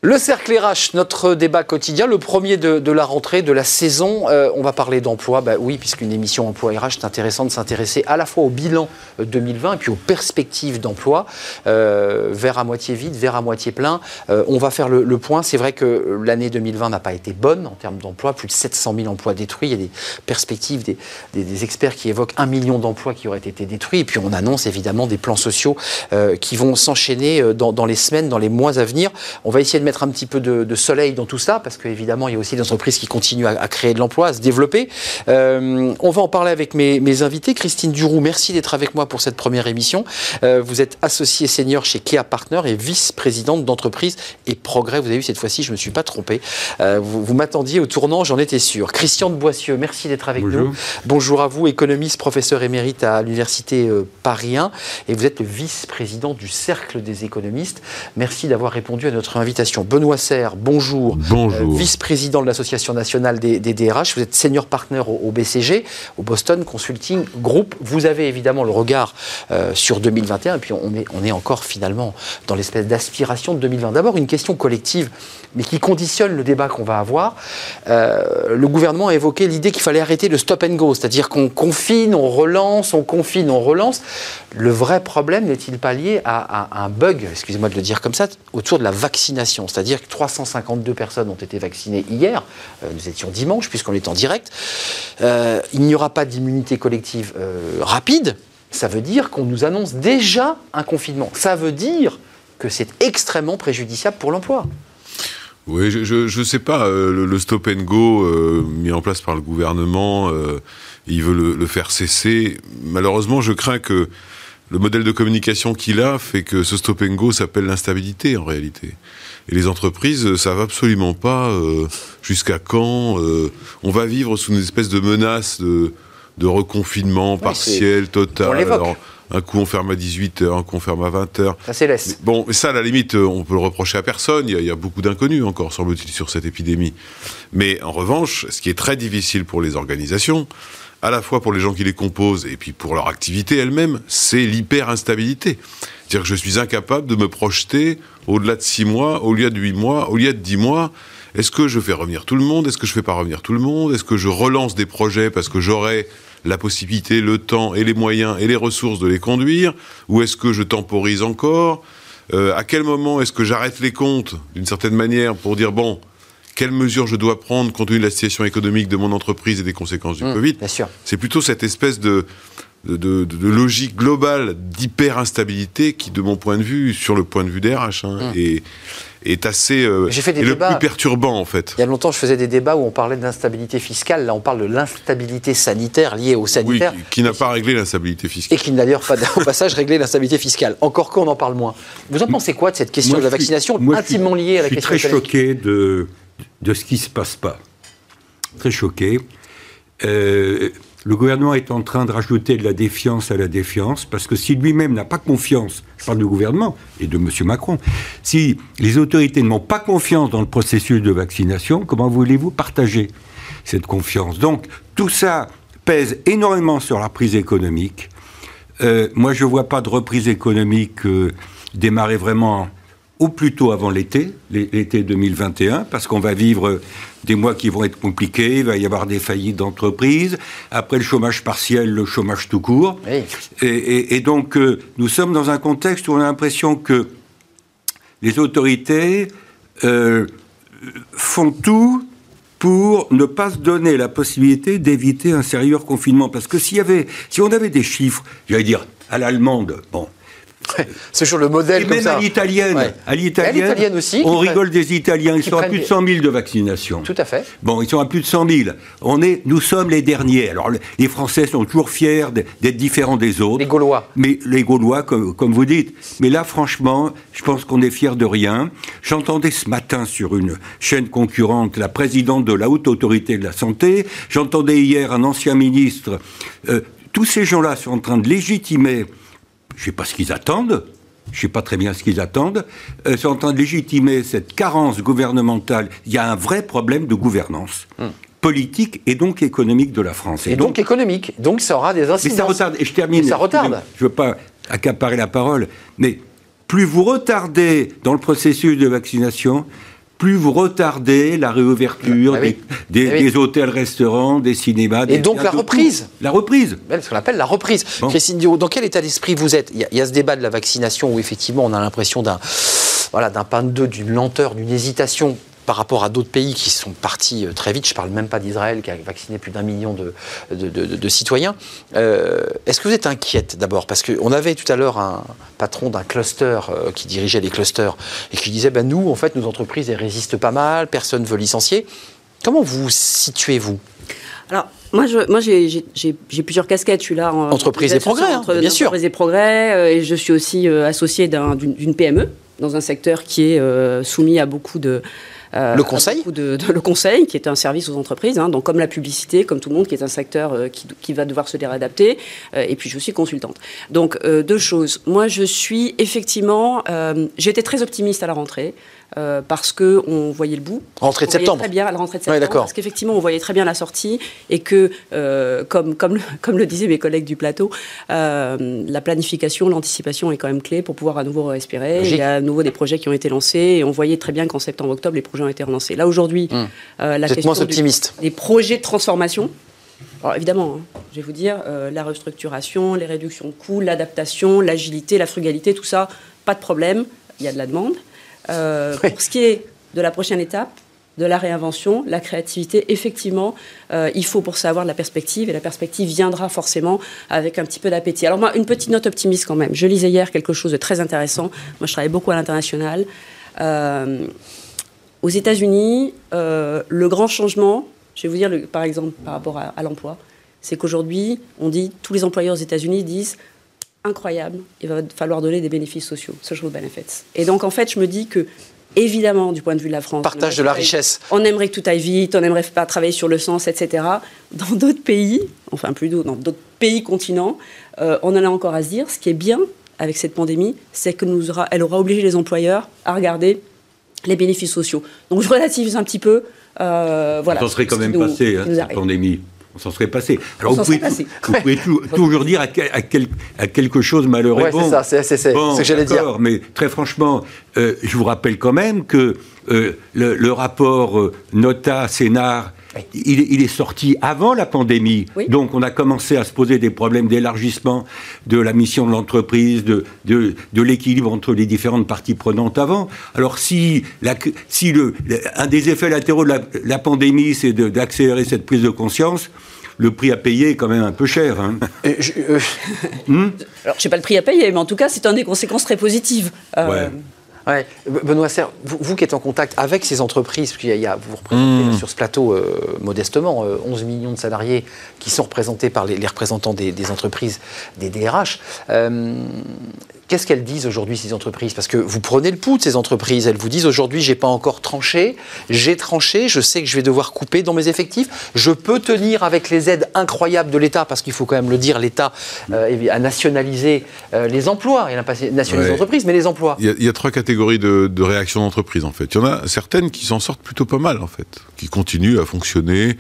Speaker 1: Le cercle RH, notre débat quotidien, le premier de, la rentrée, de la saison. Euh, on va parler d'emploi. Bah oui, puisqu'une émission emploi RH, c'est intéressant de s'intéresser à la fois au bilan 2020 euh, et puis aux perspectives d'emploi. Euh, vers à moitié vide, vers à moitié plein. on va faire le, point. C'est vrai que l'année 2020 n'a pas été bonne en termes d'emploi. Plus de 700 000 emplois détruits. Il y a des perspectives, des, des experts qui évoquent un million d'emplois qui auraient été détruits. Et puis on annonce évidemment des plans sociaux qui vont s'enchaîner dans, dans les semaines, dans les mois à venir. On va essayer de mettre un petit peu de, soleil dans tout ça, parce qu'évidemment, il y a aussi des entreprises qui continuent à, créer de l'emploi, à se développer. Euh, on va en parler avec mes, invités. Christine Duroux, merci d'être avec moi pour cette première émission. Euh, vous êtes associée senior chez Kea Partner et vice-présidente d'entreprise et progrès. Vous avez vu, cette fois-ci, je ne me suis pas trompé. Euh, vous, m'attendiez au tournant, j'en étais sûr. Christian de Boissieu, merci d'être avec nous. Bonjour à vous, économiste, professeur émérite à l'Université Paris 1 et vous êtes le vice-président du Cercle des économistes. Merci d'avoir répondu à notre invitation. Benoît Serre, bonjour.
Speaker 5: Bonjour.
Speaker 1: Euh, vice-président de l'Association nationale des, DRH. Vous êtes senior partner au, BCG, au Boston Consulting Group. Vous avez évidemment le regard euh, sur 2021, et puis on est, on est encore finalement dans l'espèce d'aspiration de 2020. D'abord, une question collective, mais qui conditionne le débat qu'on va avoir. Euh, le gouvernement a évoqué l'idée qu'il fallait arrêter le stop and go, c'est-à-dire qu'on confine, on relance, on confine, on relance. Le vrai problème n'est-il pas lié à, à un bug, excusez-moi de le dire comme ça, autour de la vaccination? C'est-à-dire que 352 personnes ont été vaccinées hier, euh, nous étions dimanche puisqu'on est en direct. Euh, il n'y aura pas d'immunité collective euh, rapide, ça veut dire qu'on nous annonce déjà un confinement. Ça veut dire que c'est extrêmement préjudiciable pour l'emploi.
Speaker 5: Oui, je ne sais pas, le, stop and go mis en place par le gouvernement, il veut le, le, faire cesser. Malheureusement, je crains que le modèle de communication qu'il a fait que ce stop and go s'appelle l'instabilité en réalité. Et les entreprises ne savent absolument pas euh, jusqu'à quand euh, on va vivre sous une espèce de menace de, de reconfinement partiel, total. un coup on ferme à 18h, un coup on ferme à 20h.
Speaker 1: Ça c'est
Speaker 5: Bon, ça à la limite, on peut le reprocher à personne. Il y a, il y a beaucoup d'inconnus encore, semble-t-il, sur cette épidémie. Mais en revanche, ce qui est très difficile pour les organisations, à la fois pour les gens qui les composent et puis pour leur activité elle-même, c'est l'hyper-instabilité. C'est-à-dire que je suis incapable de me projeter au-delà de six mois, au lieu de huit mois, au lieu de dix mois. Est-ce que je fais revenir tout le monde? Est-ce que je fais pas revenir tout le monde? Est-ce que je relance des projets parce que j'aurai la possibilité, le temps et les moyens et les ressources de les conduire? Ou est-ce que je temporise encore? Euh, À quel moment est-ce que j'arrête les comptes d'une certaine manière pour dire bon, quelles mesures je dois prendre compte tenu de la situation économique de mon entreprise et des conséquences du mmh, Covid. C'est plutôt cette espèce de, de, logique globale d'hyper-instabilité qui, de mon point de vue, sur le point de vue des RH, hein, mmh. est, assez euh, fait le plus perturbant en fait.
Speaker 1: Il y a longtemps, je faisais des débats où on parlait d'instabilité fiscale. Là, on parle de l'instabilité sanitaire liée au sanitaire.
Speaker 5: Oui, qui, n'a pas réglé l'instabilité fiscale.
Speaker 1: Et qui n'a d'ailleurs pas, (laughs) au passage, réglé l'instabilité fiscale. Encore qu'on en parle moins. Vous en pensez quoi de cette question de la vaccination intimement liée à la question
Speaker 6: Je suis très choqué de de ce qui se passe pas. Très choqué. Euh, le gouvernement est en train de rajouter de la défiance à la défiance, parce que si lui-même n'a pas confiance, je parle du gouvernement et de M. Macron, si les autorités n'ont pas confiance dans le processus de vaccination, comment voulez-vous partager cette confiance? Donc, tout ça pèse énormément sur la reprise économique. Euh, moi, je ne vois pas de reprise économique euh, démarrer vraiment ou plutôt avant l'été, l'été 2021, parce qu'on va vivre des mois qui vont être compliqués, il va y avoir des faillites d'entreprises, après le chômage partiel, le chômage tout court. Et, donc, euh, nous sommes dans un contexte où on a l'impression que les autorités euh, font tout pour ne pas se donner la possibilité d'éviter un sérieux confinement. Parce que s'il y avait, si on avait des chiffres, j'allais dire à l'allemande, bon,
Speaker 1: c'est sur le modèle
Speaker 6: comme même
Speaker 1: ça.
Speaker 6: à l'italienne. À l'italienne aussi. On rigole des Italiens. Ils sont à plus de 100 000 de vaccination.
Speaker 1: Tout à fait.
Speaker 6: Bon, ils sont à plus de 100 000. On est, nous sommes les derniers. Alors, les Français sont toujours fiers d'être différents des autres.
Speaker 1: Les Gaulois.
Speaker 6: Mais les Gaulois, comme, comme vous dites. Mais là, franchement, je pense qu'on est fiers de rien. J'entendais ce matin sur une chaîne concurrente la présidente de la haute autorité de la santé. J'entendais hier un ancien ministre. Euh, tous ces gens-là sont en train de légitimer je ne sais pas ce qu'ils attendent, je ne sais pas très bien ce qu'ils attendent, euh, sont en train de légitimer cette carence gouvernementale. Il y a un vrai problème de gouvernance. Hmm. politique et donc économique de la France.
Speaker 1: Et, donc, économique. Donc ça aura des incidences.
Speaker 6: Mais ça retarde. Et je termine.
Speaker 1: ça retarde.
Speaker 6: Je ne veux pas accaparer la parole, mais plus vous retardez dans le processus de vaccination, plus vous retardez la réouverture ah des, eh hôtels-restaurants, des cinémas.
Speaker 1: Et donc la reprise.
Speaker 6: La reprise.
Speaker 1: Ce qu'on appelle la reprise. Christine Dioux, dans quel état d'esprit vous êtes? Il y, a, ce débat de la vaccination où effectivement on a l'impression d'un voilà, d'un pas de deux, d'une lenteur, d'une hésitation par rapport à d'autres pays qui sont partis euh, très vite, je ne parle même pas d'Israël qui a vacciné plus d'un million de, de, citoyens, euh, est-ce que vous êtes inquiète d'abord? Parce qu'on avait tout à l'heure un patron d'un cluster euh, qui dirigeait les clusters et qui disait ben nous, en fait, nos entreprises, elles résistent pas mal, personne ne veut licencier. Comment vous situez-vous
Speaker 7: alors, moi, moi j'ai plusieurs casquettes. Je suis là
Speaker 1: en entreprise et progrès, hein, bien sûr.
Speaker 7: Entreprise et progrès, et je suis aussi associé d'une PME dans un secteur qui est soumis à beaucoup de,
Speaker 1: le conseil
Speaker 7: de, (laughs) Le conseil, qui est un service aux entreprises, hein, donc comme la publicité, comme tout le monde, qui est un secteur euh, qui, va devoir se réadapter. Euh, et puis je suis consultante. Donc deux choses. Moi, je suis effectivement. J'étais très optimiste à la rentrée. Euh, parce que on voyait le bout.
Speaker 1: Rentrée de septembre.
Speaker 7: Très bien, à la rentrée de septembre. parce qu'effectivement, on voyait très bien la sortie et que, euh, comme, comme, (laughs) comme le disaient mes collègues du plateau, euh, la planification, l'anticipation est quand même clé pour pouvoir à nouveau respirer. Il y a à nouveau des projets qui ont été lancés et on voyait très bien qu'en septembre-octobre, les projets ont été relancés. Là, aujourd'hui,
Speaker 1: hum. la question
Speaker 7: optimiste. des projets de transformation, alors évidemment, hein, je vais vous dire, la restructuration, les réductions de coûts, l'adaptation, l'agilité, la frugalité, tout ça, pas de problème, il y a de la demande. Euh, pour ce qui est de la prochaine étape, de la réinvention, la créativité, effectivement, euh, il faut pour savoir la perspective, et la perspective viendra forcément avec un petit peu d'appétit. Alors moi, une petite note optimiste quand même. Je lisais hier quelque chose de très intéressant. Moi, je travaille beaucoup à l'international. Euh, aux États-Unis, le grand changement, je vais vous dire par exemple par rapport à, à l'emploi, c'est qu'aujourd'hui, on dit, tous les employeurs aux États-Unis disent, incroyable, il va falloir donner des bénéfices sociaux, social benefits. Et donc, en fait, je me dis que, évidemment, du point de vue de la France...
Speaker 1: Partage de la richesse.
Speaker 7: On aimerait que tout aille vite, on aimerait pas travailler sur le sens, etc. Dans d'autres pays, enfin plutôt dans d'autres pays continents, euh, on en a encore à se dire. Ce qui est bien avec cette pandémie, c'est qu'elle aura, elle aura obligé les employeurs à regarder les bénéfices sociaux. Donc je relativise un petit peu. Euh, voilà.
Speaker 6: Ça serait quand même passé, hein, cette pandémie. On s'en serait passé. Alors vous pouvez, (laughs) toujours dire à, quelque chose malheureux.
Speaker 1: Oui, c'est ça, c'est ce que j'allais dire.
Speaker 6: Mais très franchement, euh, je vous rappelle quand même que euh, le, rapport euh, Il, est sorti avant la pandémie. Donc on a commencé à se poser des problèmes d'élargissement de la mission de l'entreprise, de, de, l'équilibre entre les différentes parties prenantes avant. Alors si, si le, un des effets latéraux de la, pandémie, c'est d'accélérer cette prise de conscience, le prix à payer est quand même un peu cher. Hein.
Speaker 7: je, euh, (laughs) hmm? Alors, je sais pas le prix à payer, mais en tout cas, c'est un des conséquences très positives.
Speaker 1: Euh, Ouais. Benoît Serre, vous, qui êtes en contact avec ces entreprises, parce qu'il y, a, vous représentez mmh. sur ce plateau euh, modestement 11 euh, millions de salariés qui sont représentés par les, représentants des, entreprises, des DRH. Euh, Qu'est-ce qu'elles disent aujourd'hui, ces entreprises? Parce que vous prenez le pouls de ces entreprises. Elles vous disent aujourd'hui, j'ai pas encore tranché, j'ai tranché, je sais que je vais devoir couper dans mes effectifs. Je peux tenir avec les aides incroyables de l'État, parce qu'il faut quand même le dire, l'État euh, a nationalisé euh, les emplois. Il n'a pas nationalisé les entreprises, mais les emplois.
Speaker 5: Il y a, trois catégories de, de réactions d'entreprises, en fait. Il y en a certaines qui s'en sortent plutôt pas mal, en fait, qui continuent à fonctionner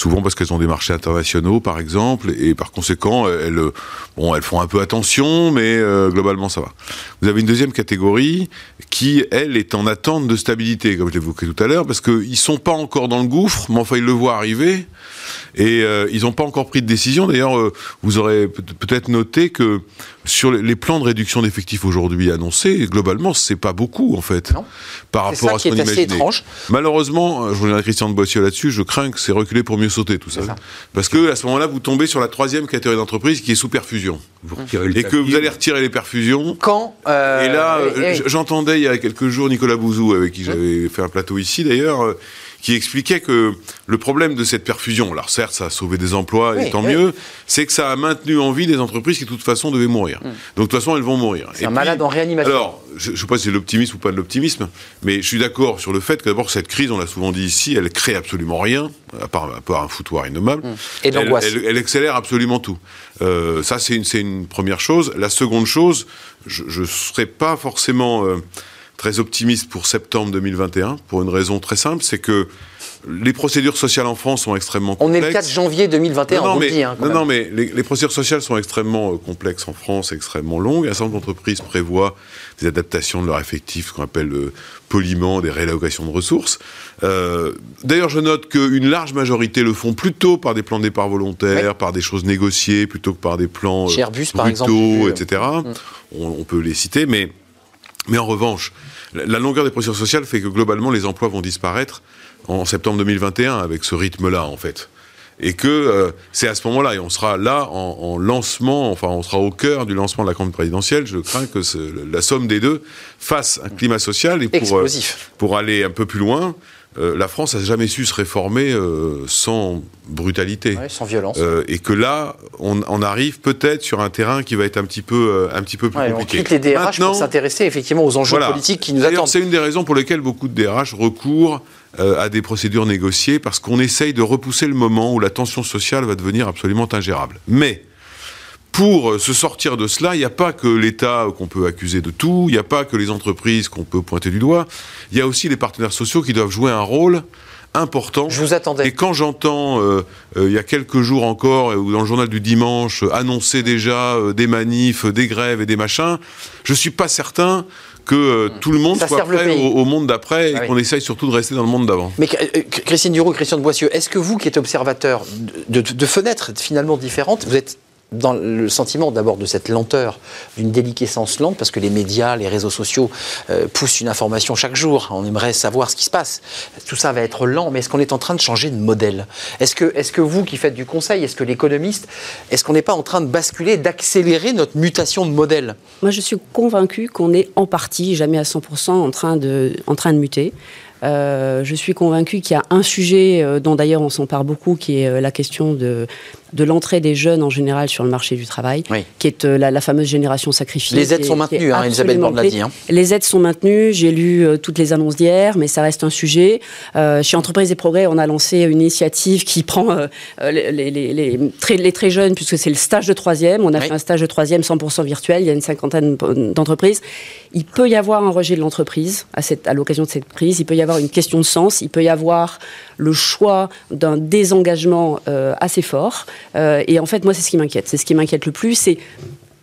Speaker 5: souvent parce qu'elles ont des marchés internationaux, par exemple, et par conséquent, elles, bon, elles font un peu attention, mais euh, globalement, ça va. Vous avez une deuxième catégorie qui, elle, est en attente de stabilité, comme je l'évoquais tout à l'heure, parce qu'ils sont pas encore dans le gouffre, mais enfin, ils le voient arriver, et euh, ils n'ont pas encore pris de décision. D'ailleurs, euh, vous aurez peut-être noté que sur les plans de réduction d'effectifs aujourd'hui annoncés, globalement, c'est pas beaucoup en fait, par rapport à ce qu'on imaginait. Étrange. Malheureusement, euh, je reviens à Christian de Boissieu là-dessus, je crains que c'est reculé pour mieux sauter tout ça. Parce que à ce moment-là, vous tombez sur la troisième catégorie d'entreprise qui est sous perfusion. et que vous allez retirer les perfusions.
Speaker 1: Quand
Speaker 5: Et là, j'entendais il y a quelques jours Nicolas Bouzou, avec qui j'avais fait un plateau ici d'ailleurs qui expliquait que le problème de cette perfusion, alors certes, ça a sauvé des emplois, et tant mieux, c'est que ça a maintenu en vie des entreprises qui, de toute façon, devaient mourir. Mm. Donc, de toute façon, elles vont mourir.
Speaker 1: C'est un malade en réanimation.
Speaker 5: Alors, je ne sais pas si c'est l'optimisme ou pas de l'optimisme, mais je suis d'accord sur le fait que, d'abord, cette crise, on l'a souvent dit ici, elle crée absolument rien, à part, un foutoir innommable. Mm.
Speaker 1: Et l'angoisse.
Speaker 5: Elle, accélère absolument tout. Euh, ça, c'est une, une, première chose. La seconde chose, je ne serais pas forcément... Euh, très optimiste pour septembre 2021, pour une raison très simple, c'est que les procédures sociales en France sont extrêmement complexes.
Speaker 1: On est le 4 janvier 2021,
Speaker 5: non,
Speaker 1: on
Speaker 5: mais,
Speaker 1: dit. Hein,
Speaker 5: non, non, mais les, procédures sociales sont extrêmement euh, complexes en France, extrêmement longues. Un certain nombre d'entreprises prévoient des adaptations de leur effectif, ce qu'on appelle euh, poliment des réallocations de ressources. Euh, D'ailleurs, je note qu'une large majorité le font plutôt par des plans de départ volontaires, par des choses négociées, plutôt que par des plans
Speaker 1: Chez Airbus, par exemple,
Speaker 5: etc. Mm. On, on, peut les citer, mais, mais en revanche, la longueur des procédures sociales fait que globalement, les emplois vont disparaître en septembre 2021 avec ce rythme-là, en fait. Et que euh, c'est à ce moment-là, et on sera là en, lancement, enfin on sera au cœur du lancement de la campagne présidentielle. Je crains que la somme des deux fasse un climat social et pour, euh, pour aller un peu plus loin, euh, la France n'a jamais su se réformer sans brutalité,
Speaker 1: sans violence,
Speaker 5: et que là, on, arrive peut-être sur un terrain qui va être un petit peu, un petit peu plus compliqué.
Speaker 1: On quitte les DRH pour s'intéresser effectivement aux enjeux politiques qui nous attendent.
Speaker 5: C'est une des raisons pour lesquelles beaucoup de DRH recourent euh, à des procédures négociées parce qu'on essaye de repousser le moment où la tension sociale va devenir absolument ingérable. Mais pour euh, se sortir de cela, il n'y a pas que l'État qu'on peut accuser de tout, il n'y a pas que les entreprises qu'on peut pointer du doigt, il y a aussi les partenaires sociaux qui doivent jouer un rôle important.
Speaker 1: Je vous attendais.
Speaker 5: Et quand j'entends, euh, il y a quelques jours encore, ou dans le journal du dimanche, annoncer déjà des manifs, des grèves et des machins, je ne suis pas certain que euh, tout le monde soit prêt au, monde d'après et ah qu'on essaye surtout de rester dans le monde d'avant.
Speaker 1: Mais euh, Christine Duro, Christian de Boissieu, est-ce que vous qui êtes observateur de fenêtres finalement différentes, vous êtes dans le sentiment d'abord de cette lenteur, d'une déliquescence lente, parce que les médias, les réseaux sociaux euh, poussent une information chaque jour. On aimerait savoir ce qui se passe. Tout ça va être lent, mais est-ce qu'on est en train de changer de modèle? Est-ce que, est que vous qui faites du conseil, est-ce que l'économiste, est-ce qu'on n'est pas en train de basculer, d'accélérer notre mutation de modèle?
Speaker 7: Moi, je suis convaincu qu'on est en partie, jamais à 100%, en train de, en train de muter. Euh, je suis convaincu qu'il y a un sujet euh, dont d'ailleurs on s'empare beaucoup, qui est la question de de l'entrée des jeunes en général sur le marché du travail, qui est euh, la, fameuse génération sacrifiée.
Speaker 1: Les aides sont maintenues, hein, Elisabeth Borne l'a dit. Hein.
Speaker 7: Les aides sont maintenues, j'ai lu euh, toutes les annonces d'hier, mais ça reste un sujet. Euh, chez Entreprises et Progrès, on a lancé une initiative qui prend les, les, les, très, les, très, jeunes, puisque c'est le stage de troisième. On a fait un stage de troisième 100% virtuel, il y a une cinquantaine d'entreprises. Il peut y avoir un rejet de l'entreprise à, à l'occasion de cette prise, il peut y avoir une question de sens, il peut y avoir le choix d'un désengagement assez fort. Euh, et en fait, moi, c'est ce qui m'inquiète. C'est ce qui m'inquiète le plus. C'est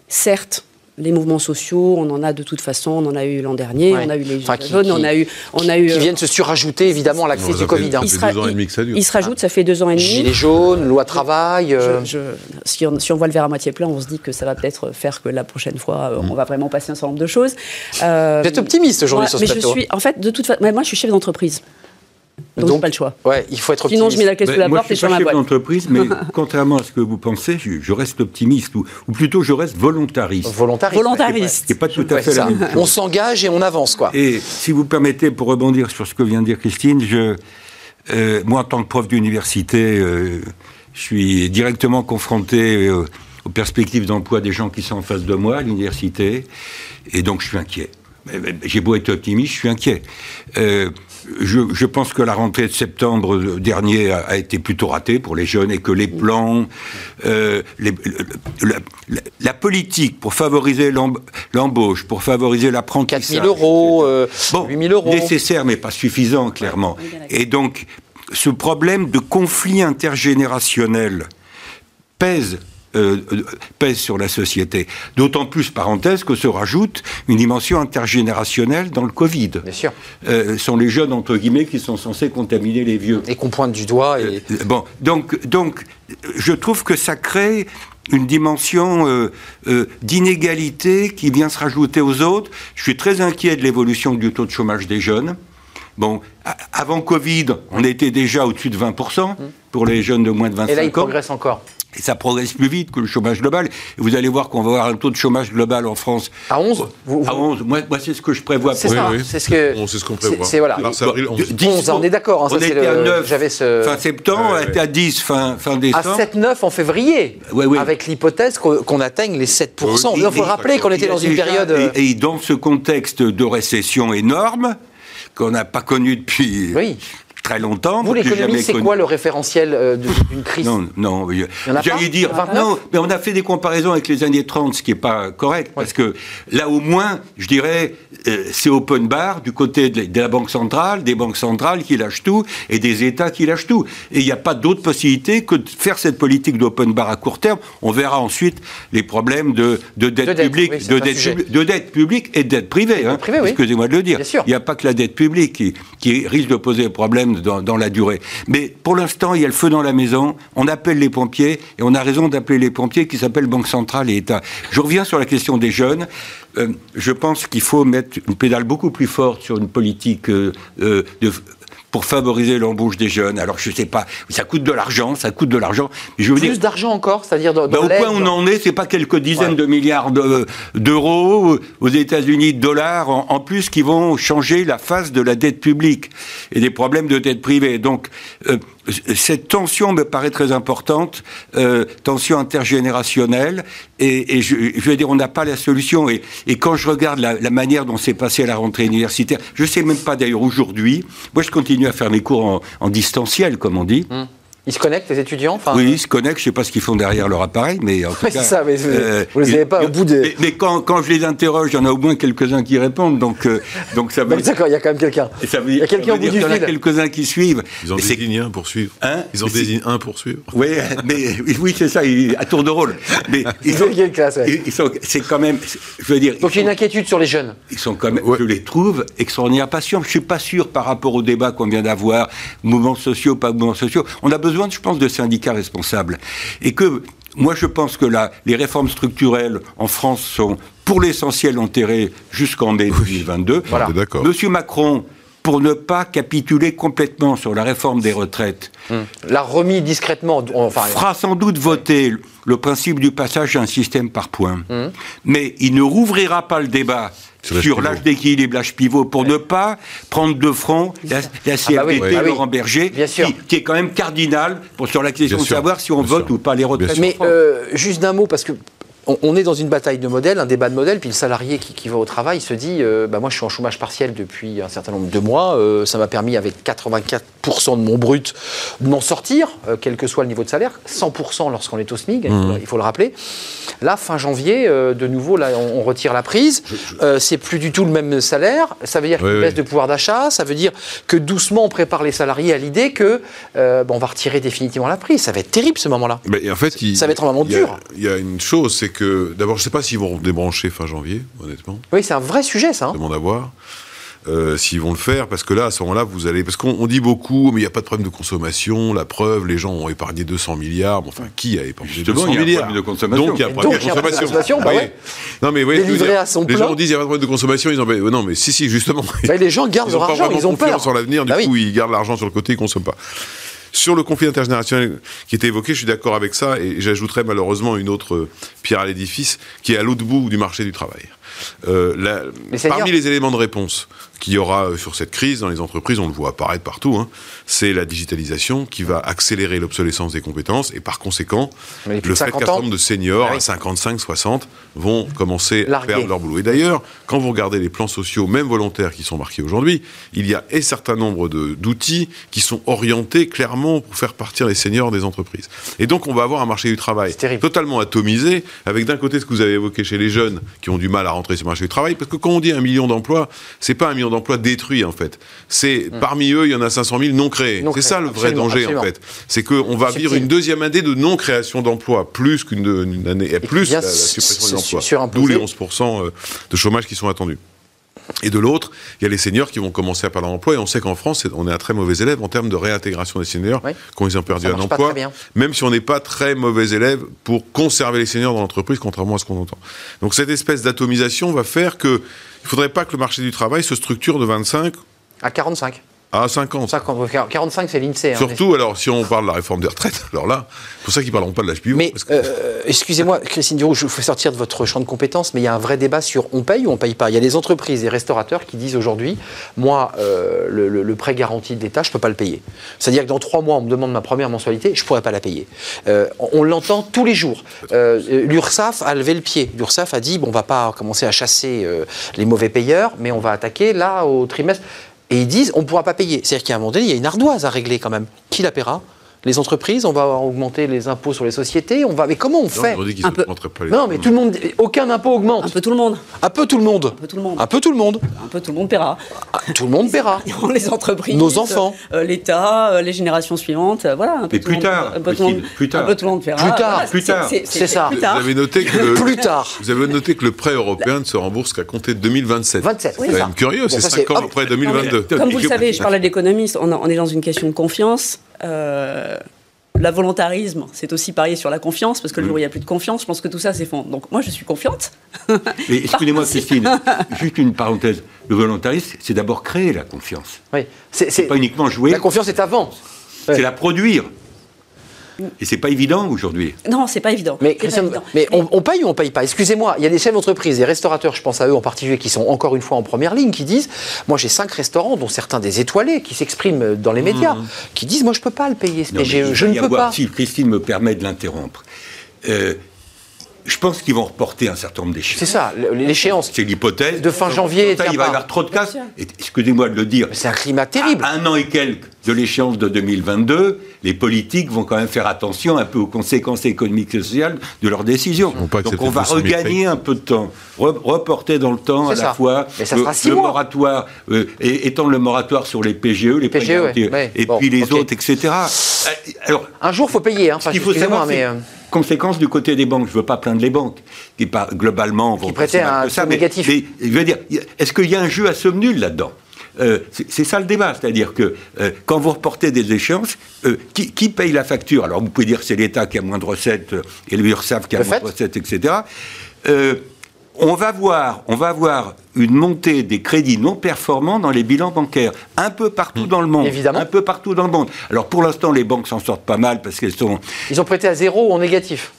Speaker 7: certes les mouvements sociaux, on en a de toute façon, on en a eu l'an dernier, on a eu les jeunes, on a eu, on a eu,
Speaker 1: qui euh, viennent se surajouter évidemment à la crise du Covid.
Speaker 7: Hein. Il, sera, il, se rajoute, ça fait deux ans et demi.
Speaker 1: Gilets jaunes, loi travail. Euh.
Speaker 7: si, on, si, on, voit le verre à moitié plein, on se dit que ça va peut-être faire que la prochaine fois, mm. on va vraiment passer un certain nombre de choses.
Speaker 1: Vous êtes optimiste aujourd'hui sur ce
Speaker 7: mais Je suis, en fait, de toute façon, moi, je suis chef d'entreprise. Donc, Donc pas le choix.
Speaker 1: Ouais, il faut être
Speaker 7: optimiste. Sinon, je mets la clé sous la porte et je
Speaker 6: suis
Speaker 7: ma boîte.
Speaker 6: d'entreprise, mais (laughs) contrairement à ce que vous pensez, je, reste optimiste, ou, plutôt je reste volontariste.
Speaker 1: Volontariste.
Speaker 7: Volontariste.
Speaker 6: C'est pas tout à fait la même chose.
Speaker 1: On s'engage et on avance, quoi.
Speaker 6: Et si vous permettez, pour rebondir sur ce que vient de dire Christine, je, euh, moi, en tant que prof d'université, euh, je suis directement confronté euh, aux perspectives d'emploi des gens qui sont en face de moi à l'université, et donc je suis inquiet. J'ai beau être optimiste, je suis inquiet. Euh, je, pense que la rentrée de septembre dernier a, été plutôt ratée pour les jeunes et que les plans, euh, la, politique pour favoriser l'embauche, pour favoriser l'apprentissage.
Speaker 1: 4 000 euros, euh, 8 000 euros.
Speaker 6: Nécessaire, mais pas suffisant, clairement. Et donc, ce problème de conflit intergénérationnel pèse euh, pèse sur la société. D'autant plus, parenthèse, que se rajoute une dimension intergénérationnelle dans le Covid.
Speaker 1: Bien sûr.
Speaker 6: Euh, ce sont les jeunes, entre guillemets, qui sont censés contaminer les vieux.
Speaker 1: Et qu'on pointe du doigt. Et...
Speaker 6: Euh, bon, donc, donc, je trouve que ça crée une dimension d'inégalité qui vient se rajouter aux autres. Je suis très inquiet de l'évolution du taux de chômage des jeunes. Bon, avant Covid, on était déjà au-dessus de 20% pour les jeunes de moins de 25 ans. Et
Speaker 1: là, il progresse encore.
Speaker 6: Et ça progresse plus vite que le chômage global. Et vous allez voir qu'on va avoir un taux de chômage global en France.
Speaker 1: À 11
Speaker 6: À 11. Moi, c'est ce que je prévois.
Speaker 1: C'est ça. C'est ce que.
Speaker 5: c'est ce qu'on prévoit.
Speaker 1: C'est voilà. 11. on est d'accord.
Speaker 6: Hein, on était à 9 fin septembre, on était à 10 fin, fin décembre.
Speaker 1: À 7-9 en février. Avec l'hypothèse qu'on atteigne les 7%. Il faut rappeler qu'on était dans une période.
Speaker 6: Et, et dans ce contexte de récession énorme, qu'on n'a pas connu depuis.
Speaker 1: Oui
Speaker 6: très longtemps.
Speaker 1: Vous, l'économie, c'est quoi le référentiel euh, d'une crise
Speaker 6: Non, non. J'allais dire, non, mais on a fait des comparaisons avec les années 30, ce qui n'est pas correct, parce que là, au moins, je dirais, euh, c'est open bar du côté de la Banque centrale, des banques centrales qui lâchent tout, et des États qui lâchent tout. Et il n'y a pas d'autre possibilité que de faire cette politique d'open bar à court terme. On verra ensuite les problèmes de, dette, publique, de, dette, de, dette, publique et de dette privée. Hein. Excusez-moi de le dire. Il n'y a pas que la dette publique qui, qui risque de poser un dans la durée. Mais pour l'instant, il y a le feu dans la maison. On appelle les pompiers et on a raison d'appeler les pompiers qui s'appellent Banque centrale et État. Je reviens sur la question des jeunes. Euh, je pense qu'il faut mettre une pédale beaucoup plus forte sur une politique euh, euh, de pour favoriser l'embauche des jeunes. Alors je sais pas, ça coûte de l'argent, ça coûte de l'argent.
Speaker 1: Je veux Plus d'argent encore, c'est-à-dire dans,
Speaker 6: ben, au point où on en est, c'est pas quelques dizaines de milliards d'euros aux États-Unis de dollars en, plus qui vont changer la face de la dette publique et des problèmes de dette privée. Donc euh, cette tension me paraît très importante, euh, tension intergénérationnelle, et, je, veux dire, on n'a pas la solution. Et, quand je regarde la, manière dont s'est passée la rentrée universitaire, je ne sais même pas d'ailleurs aujourd'hui, moi je continue à faire mes cours en, distanciel, comme on dit.
Speaker 1: Hum. Ils se connectent, les étudiants enfin,
Speaker 6: Oui, ils se connectent. Je ne sais pas ce qu'ils font derrière leur appareil, mais en tout
Speaker 1: cas. c'est ça, mais vous ne euh, les avez pas au bout
Speaker 6: de. Mais, quand, quand, je les interroge, il y en a au moins quelques-uns qui répondent. Donc, euh, donc ça veut
Speaker 1: D'accord, il y a quand même quelqu'un. Il y a quelqu'un au bout du
Speaker 6: fil. Il y en a quelques-uns qui suivent.
Speaker 5: Ils en désignent un pour suivre. Hein ils en désignent un pour suivre.
Speaker 6: Oui, mais, oui c'est ça, à tour de rôle. Mais (laughs)
Speaker 1: ils, sont, classe,
Speaker 6: ils sont, c'est quand même. Je veux dire.
Speaker 1: Donc il y a une inquiétude sur les jeunes.
Speaker 6: Ils sont quand même. Je les trouve extraordinairement patients. Je ne suis pas sûr par rapport au débat qu'on vient d'avoir, mouvements sociaux, pas mouvements sociaux. On a besoin, je pense, de syndicats responsable. Et que moi, je pense que là, les réformes structurelles en France sont pour l'essentiel enterrées jusqu'en mai 2022.
Speaker 5: Voilà.
Speaker 6: Monsieur Macron, pour ne pas capituler complètement sur la réforme des retraites,
Speaker 1: hum. l'a remis discrètement.
Speaker 6: Enfin, fera sans doute voter le principe du passage à un système par points. Hum. Mais il ne rouvrira pas le débat sur l'âge d'équilibre, l'âge pivot, pour ne pas prendre de front la, la ah bah Laurent Berger, qui, est quand même cardinal pour, sur la question de savoir si on vote ou pas les retraites.
Speaker 1: Mais euh, juste d'un mot, parce que on, est dans une bataille de modèles, un débat de modèles, puis le salarié qui, va au travail se dit euh, bah moi je suis en chômage partiel depuis un certain nombre de mois, euh, ça m'a permis avec 84% de mon brut de m'en sortir, euh, quel que soit le niveau de salaire, 100% lorsqu'on est au SMIC, mmh. il, faut, le rappeler. Là, fin janvier, de nouveau, là, on, retire la prise, c'est plus du tout le même salaire, ça veut dire qu'il baisse de pouvoir d'achat, ça veut dire que doucement on prépare les salariés à l'idée que bon, on va retirer définitivement la prise. Ça va être terrible ce moment-là.
Speaker 5: en fait,
Speaker 1: ça va être un moment dur.
Speaker 5: Il y a une chose, c'est D'abord, je ne sais pas s'ils vont débrancher fin janvier, honnêtement.
Speaker 1: Oui, c'est un vrai sujet, ça. Hein.
Speaker 5: demande à voir. Euh, s'ils vont le faire, parce que là, à ce moment-là, vous allez... Parce qu'on dit beaucoup, mais il n'y a pas de problème de consommation, la preuve, les gens ont épargné 200 milliards, enfin, qui a épargné 200 milliards?
Speaker 6: de consommation.
Speaker 5: Donc, il y a un problème de consommation. Bah
Speaker 1: Non, mais oui,
Speaker 5: à son les gens disent qu'il n'y a pas de problème de consommation, ils ont... Non, mais si, si, justement.
Speaker 1: Bah, les gens gardent leur argent, ils ont peur.
Speaker 5: sur l'avenir, du bah coup, ils gardent l'argent sur le côté, ils ne consomment pas. Sur le conflit intergénérationnel qui était évoqué, je suis d'accord avec ça, et j'ajouterais malheureusement une autre pierre à l'édifice qui est à l'autre bout du marché du travail. Euh, parmi les éléments de réponse qu'il y aura euh, sur cette crise dans les entreprises, on le voit apparaître partout, hein, c'est la digitalisation qui va accélérer l'obsolescence des compétences et par conséquent, le fait qu'un certain nombre de seniors à 55, 60 vont commencer à perdre leur boulot. Et d'ailleurs, quand vous regardez les plans sociaux, même volontaires, qui sont marqués aujourd'hui, il y a un certain nombre d'outils qui sont orientés clairement pour faire partir les seniors des entreprises. Et donc, on va avoir un marché du travail totalement atomisé, avec d'un côté ce que vous avez évoqué chez les jeunes qui ont du mal à rentrer sur le marché du travail, parce que quand on dit un million d'emplois, c'est pas un million d'emplois détruits en fait. C'est hmm. parmi eux, il y en a 500 000 non créés. C'est ça le vrai danger en fait. C'est qu'on va vivre une deuxième année de non création d'emplois, plus qu'une année, et plus la, suppression des emplois. D'où les 11% euh, de chômage qui sont attendus. Et de l'autre, il y a les seniors qui vont commencer à perdre leur emploi. Et on sait qu'en France, on est un très mauvais élève en termes de réintégration des seniors quand ils ont perdu un emploi. Même si on n'est pas très mauvais élève pour conserver les seniors dans l'entreprise, contrairement à ce qu'on entend. Donc cette espèce d'atomisation va faire que il ne faudrait pas que le marché du travail se structure de 25
Speaker 1: à 45.
Speaker 5: À 50.
Speaker 1: 45, c'est l'INSEE.
Speaker 5: Hein, Surtout, alors, si on parle de la réforme des retraites, (laughs) alors là, c'est pour ça qu'ils ne parleront pas de l'âge pivot.
Speaker 1: Mais, euh, excusez-moi, Christine Duroux, je vous fais sortir de votre champ de compétences, mais il y a un vrai débat sur on paye ou on paye pas. Il y a des entreprises et restaurateurs qui disent aujourd'hui, moi, euh, le, prêt garanti de l'État, je ne peux pas le payer. C'est-à-dire que dans trois mois, on me demande ma première mensualité, je ne pourrais pas la payer. Euh, on l'entend tous les jours. L'URSSAF a levé le pied. L'URSSAF a dit, bon, on ne va pas commencer à chasser les mauvais payeurs, mais on va attaquer là au trimestre et ils disent on ne pourra pas payer. C'est-à-dire qu'à un moment donné, il y a une ardoise à régler quand même. Qui la paiera? Les entreprises, on va augmenter les impôts sur les sociétés, on va. Mais comment on fait
Speaker 5: on dit qu'ils un peu... pas les
Speaker 1: Non, mais tout le monde, aucun impôt augmente.
Speaker 7: Un peu tout le monde.
Speaker 1: Un peu tout le monde.
Speaker 7: Un peu tout le monde.
Speaker 1: Un peu tout le monde.
Speaker 7: Un peu tout le monde paiera.
Speaker 1: Ah, tout le monde paiera. (laughs)
Speaker 7: les entreprises,
Speaker 1: nos enfants,
Speaker 7: euh, l'État, euh, les générations suivantes, euh, voilà.
Speaker 6: Un peu plus tard.
Speaker 7: Un peu tout le monde.
Speaker 6: Plus tard.
Speaker 7: Un peu tout le monde paiera.
Speaker 1: Plus tard.
Speaker 6: plus tard.
Speaker 1: C'est ça.
Speaker 5: Vous avez noté que le, (laughs)
Speaker 1: plus tard.
Speaker 5: Vous avez noté que le prêt européen ne se rembourse qu'à compter de 2027.
Speaker 1: 27.
Speaker 5: C'est quand même curieux. c'est 5 ans après 2022.
Speaker 7: Comme vous le savez, je parlais d'économistes. On est dans une question de confiance la volontarisme, c'est aussi parier sur la confiance, parce que le jour où il n'y a plus de confiance, je pense que tout ça s'effondre. Donc moi, je suis confiante. (laughs)
Speaker 6: excusez-moi, Christine, (laughs) juste une parenthèse. Le volontarisme, c'est d'abord créer la confiance.
Speaker 1: Oui.
Speaker 6: C'est pas uniquement jouer.
Speaker 1: La confiance est avant.
Speaker 6: C'est la produire. Et c'est pas évident aujourd'hui.
Speaker 7: Non, c'est pas évident.
Speaker 1: Mais, mais, On, paye ou on paye pas Excusez-moi, il y a des chefs d'entreprise, des restaurateurs, je pense à eux en particulier, qui sont encore une fois en première ligne, qui disent Moi j'ai cinq restaurants, dont certains des étoilés, qui s'expriment dans les médias, mmh. qui disent Moi je peux pas le payer ce PGE, je ne peux pas.
Speaker 6: Si Christine me permet de l'interrompre. Euh, je pense qu'ils vont reporter un certain nombre d'échéances.
Speaker 1: C'est ça, l'échéance.
Speaker 6: C'est l'hypothèse.
Speaker 1: De fin janvier.
Speaker 6: il va y avoir trop de cas. Excusez-moi de le dire.
Speaker 1: C'est un climat terrible.
Speaker 6: un an et quelques de l'échéance de 2022, les politiques vont quand même faire attention un peu aux conséquences économiques et sociales de leurs décisions. Donc on va regagner un peu de temps, reporter dans le temps à la fois
Speaker 1: le,
Speaker 6: moratoire, euh, et, étendre le moratoire sur les PGE, les PGE, et puis les autres, etc. Euh,
Speaker 1: alors, un jour, il faut payer. Hein,
Speaker 6: il faut savoir, mais euh, conséquence du côté des banques. Je ne veux pas plaindre les banques, qui globalement vont
Speaker 1: prêter un ça, négatif.
Speaker 6: Mais, je veux dire, est-ce qu'il y a un jeu à somme nulle là-dedans? Euh, c'est ça le débat, c'est-à-dire que euh, quand vous reportez des échéances, euh, qui, paye la facture? Alors vous pouvez dire que c'est l'État qui a moins de recettes et l'URSSAF qui a moins de recettes, etc. on va voir, on va voir une montée des crédits non performants dans les bilans bancaires, un peu partout mmh. dans le monde.
Speaker 1: Évidemment.
Speaker 6: Un peu partout dans le monde. Alors pour l'instant, les banques s'en sortent pas mal parce qu'elles sont.
Speaker 1: Ils ont prêté à zéro ou en négatif.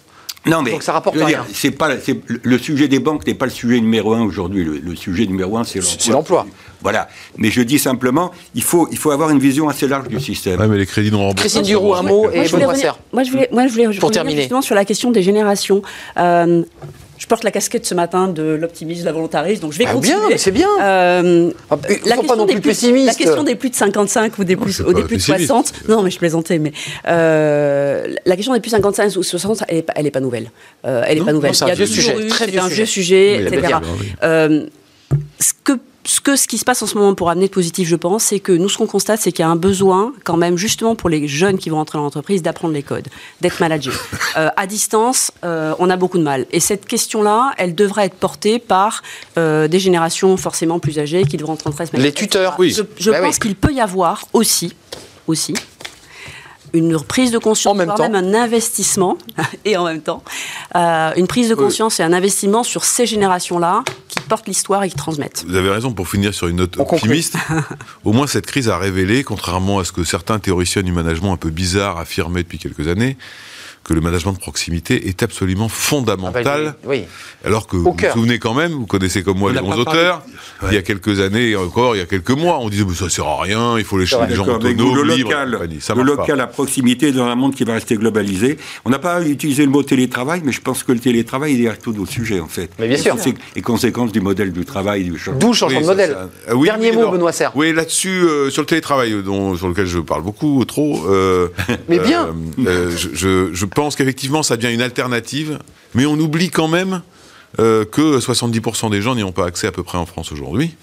Speaker 6: Non, mais
Speaker 1: Donc ça rapporte rien.
Speaker 6: C'est pas, le sujet des banques n'est pas le sujet numéro un aujourd'hui. Le, sujet numéro un, c'est l'emploi.
Speaker 1: C'est.
Speaker 6: Voilà. Mais je dis simplement, il faut, il faut avoir une vision assez large du système.
Speaker 5: Ouais, mais les crédits non remboursés.
Speaker 1: Christine Duroux, un mot et
Speaker 7: Benoît Moi, je voulais, moi, je voulais
Speaker 1: pour terminer
Speaker 7: justement sur la question des générations. Euh, je porte la casquette ce matin de l'optimisme, de la volontarisme, donc je vais ah continuer.
Speaker 1: bien, c'est bien. Euh, ah, la, question pas non plus plus,
Speaker 7: la question des plus de 55 ou des plus, ou des plus de 60. Non, mais je plaisantais, mais euh, la question des plus de 55 ou 60, elle n'est pas, pas, nouvelle. Euh, elle n'est pas nouvelle.
Speaker 1: Il y a deux sujets.
Speaker 7: C'est un vieux sujet, etc. Euh, ce que ce, que, ce qui se passe en ce moment pour amener de positif, je pense, c'est que nous, ce qu'on constate, c'est qu'il y a un besoin, quand même, justement pour les jeunes qui vont entrer dans l'entreprise, d'apprendre les codes, d'être managés. (laughs) Euh, à distance, euh, on a beaucoup de mal. Et cette question-là, elle devrait être portée par euh, des générations forcément plus âgées qui devront entrer en
Speaker 1: Les tuteurs, oui.
Speaker 7: Je, bah pense qu'il peut y avoir aussi, aussi une prise de conscience,
Speaker 1: en même, temps.
Speaker 7: même un investissement, (laughs) et en même temps, euh, une prise de conscience et un investissement sur ces générations-là qui portent l'histoire et qui transmettent.
Speaker 5: Vous avez raison, pour finir sur une note optimiste, (laughs) au moins cette crise a révélé, contrairement à ce que certains théoriciens du management un peu bizarres affirmaient depuis quelques années, que le management de proximité est absolument fondamental. Ah bah, oui. Alors que vous vous souvenez quand même, vous connaissez comme moi les bons auteurs, il y a quelques années, encore il y a quelques mois, on disait mais ça sert à rien, il faut laisser les gens autonomes,
Speaker 6: le local, le local à proximité dans un monde qui va rester globalisé. On n'a pas utilisé le mot télétravail, mais je pense que le télétravail il est tout d'autres sujets en fait.
Speaker 1: Mais bien sûr.
Speaker 6: C'est les conséquences du modèle du travail, du
Speaker 1: changement. D'où changement de modèle. Dernier mot, Benoît Serre.
Speaker 5: Oui, là-dessus, euh, sur le télétravail, dont, sur lequel je parle beaucoup, trop. Euh, (laughs)
Speaker 1: mais bien.
Speaker 5: Euh, je, je pense qu'effectivement, ça devient une alternative, mais on oublie quand même euh, que 70% des gens n'y ont pas accès à peu près en France aujourd'hui.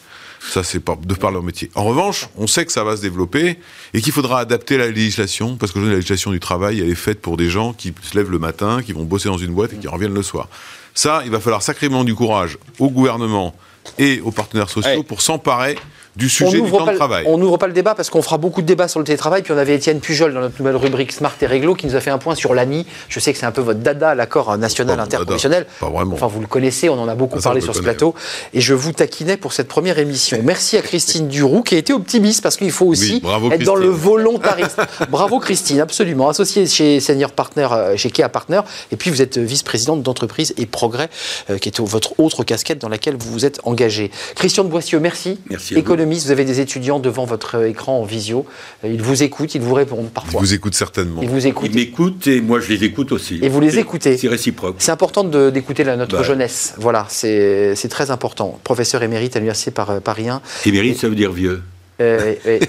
Speaker 5: Ça, c'est de par leur métier. En revanche, on sait que ça va se développer et qu'il faudra adapter la législation, parce que la législation du travail, elle est faite pour des gens qui se lèvent le matin, qui vont bosser dans une boîte et qui reviennent le soir. Ça, il va falloir sacrément du courage au gouvernement et aux partenaires sociaux pour s'emparer du sujet du temps de travail.
Speaker 1: On n'ouvre pas le débat parce qu'on fera beaucoup de débats sur le télétravail. Puis on avait Étienne Pujol dans notre nouvelle rubrique Smart et Réglo qui nous a fait un point sur l'ANI. Je sais que c'est un peu votre dada, l'accord national interprofessionnel.
Speaker 5: Pas vraiment.
Speaker 1: Enfin, vous le connaissez, on en a beaucoup ah, parlé sur ce plateau. Et je vous taquinais pour cette première émission. Merci à Christine Duroux qui a été optimiste parce qu'il faut aussi être dans le volontarisme. (laughs) bravo Christine, absolument. Associée chez Senior Partner, euh, chez Kea Partner. Et puis vous êtes vice-présidente d'entreprise et progrès, euh, qui est votre autre casquette dans laquelle vous vous êtes engagé. Christian de Boissieu, merci.
Speaker 6: Merci.
Speaker 1: Vous. avez des étudiants devant votre écran en visio. Euh, ils vous écoutent, ils vous répondent parfois.
Speaker 5: Ils vous écoutent certainement.
Speaker 1: Ils vous écoutent.
Speaker 6: Ils m'écoutent et moi je les écoute aussi.
Speaker 1: Et vous les écoutez.
Speaker 6: C'est réciproque.
Speaker 1: C'est important d'écouter notre bah. jeunesse. Voilà, c'est très important. Professeur émérite à l'université par, Paris 1.
Speaker 6: Émérite, ça veut dire vieux.
Speaker 1: Euh, (laughs)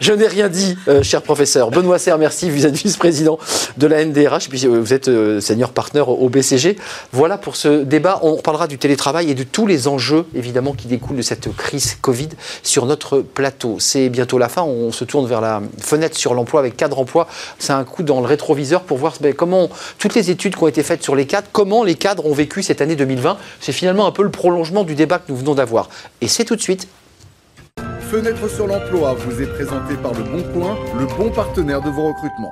Speaker 1: je, n'ai rien dit, euh, cher professeur. Benoît Serre, merci. Vous êtes vice-président de la NDRH, puis euh, vous êtes senior partner au BCG. Voilà pour ce débat. On parlera du télétravail et de tous les enjeux, évidemment, qui découlent de cette crise Covid sur notre plateau. C'est bientôt la fin. On se tourne vers la fenêtre sur l'emploi avec cadre emploi. C'est un coup dans le rétroviseur pour voir ben, comment toutes les études qui ont été faites sur les cadres, comment les cadres ont vécu cette année 2020. C'est finalement un peu le prolongement du débat que nous venons d'avoir. Et c'est tout de suite
Speaker 8: Fenêtre sur l'emploi vous est présenté par Le Bon Coin, le bon partenaire de vos recrutements.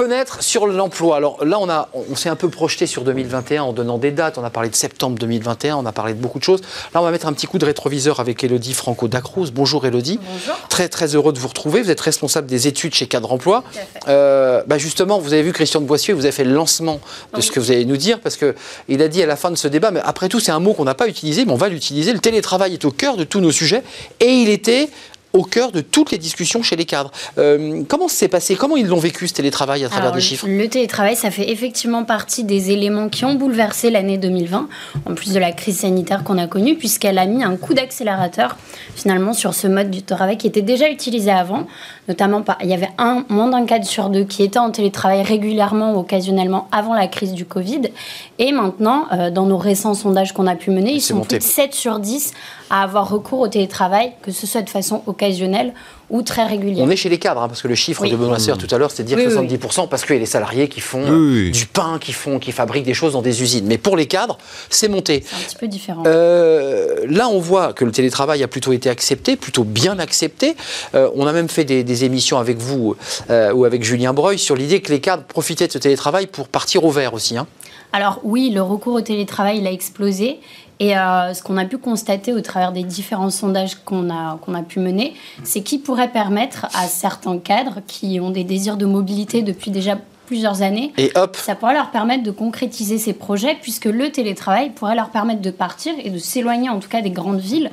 Speaker 1: Fenêtre sur l'emploi. Alors là, on, a, on s'est un peu projeté sur 2021 en donnant des dates. On a parlé de septembre 2021, on a parlé de beaucoup de choses. Là, on va mettre un petit coup de rétroviseur avec Elodie Franco Dacruz. Bonjour Elodie.
Speaker 9: Bonjour.
Speaker 1: Très très heureux de vous retrouver. Vous êtes responsable des études chez Cadre Emploi. Euh, bah justement, vous avez vu Christian de Boissieu, vous avez fait le lancement de ce que vous allez nous dire parce qu'il a dit à la fin de ce débat, mais après tout, c'est un mot qu'on n'a pas utilisé, mais on va l'utiliser. Le télétravail est au cœur de tous nos sujets et il était au cœur de toutes les discussions chez les cadres. Euh, comment s'est passé Comment ils l'ont vécu ce télétravail à travers des chiffres
Speaker 9: Le télétravail, ça fait effectivement partie des éléments qui ont bouleversé l'année 2020, en plus de la crise sanitaire qu'on a connue, puisqu'elle a mis un coup d'accélérateur finalement sur ce mode du travail qui était déjà utilisé avant, notamment il y avait un moins d'un cadre sur deux qui était en télétravail régulièrement ou occasionnellement avant la crise du Covid, et maintenant, euh, dans nos récents sondages qu'on a pu mener, ils sont plus de 7 sur 10 à avoir recours au télétravail, que ce soit de façon occasionnelle ou très régulière.
Speaker 1: On est chez les cadres, hein, parce que le chiffre de Benoît Serre tout à l'heure, c'était dire 70%, parce qu'il y a les salariés qui font du pain, qui, font, qui fabriquent des choses dans des usines. Mais pour les cadres, c'est monté.
Speaker 9: C'est un petit peu différent.
Speaker 1: Euh, là, on voit que le télétravail a plutôt été accepté, plutôt bien accepté. Euh, on a même fait des, émissions avec vous euh, ou avec Julien Breuil sur l'idée que les cadres profitaient de ce télétravail pour partir au vert aussi. Hein.
Speaker 9: Alors oui, le recours au télétravail, il a explosé. Et euh, ce qu'on a pu constater au travers des différents sondages qu'on a, qu'on a pu mener, c'est qu'il pourrait permettre à certains cadres qui ont des désirs de mobilité depuis déjà plusieurs années,
Speaker 1: et hop.
Speaker 9: ça pourrait leur permettre de concrétiser ces projets, puisque le télétravail pourrait leur permettre de partir et de s'éloigner en tout cas des grandes villes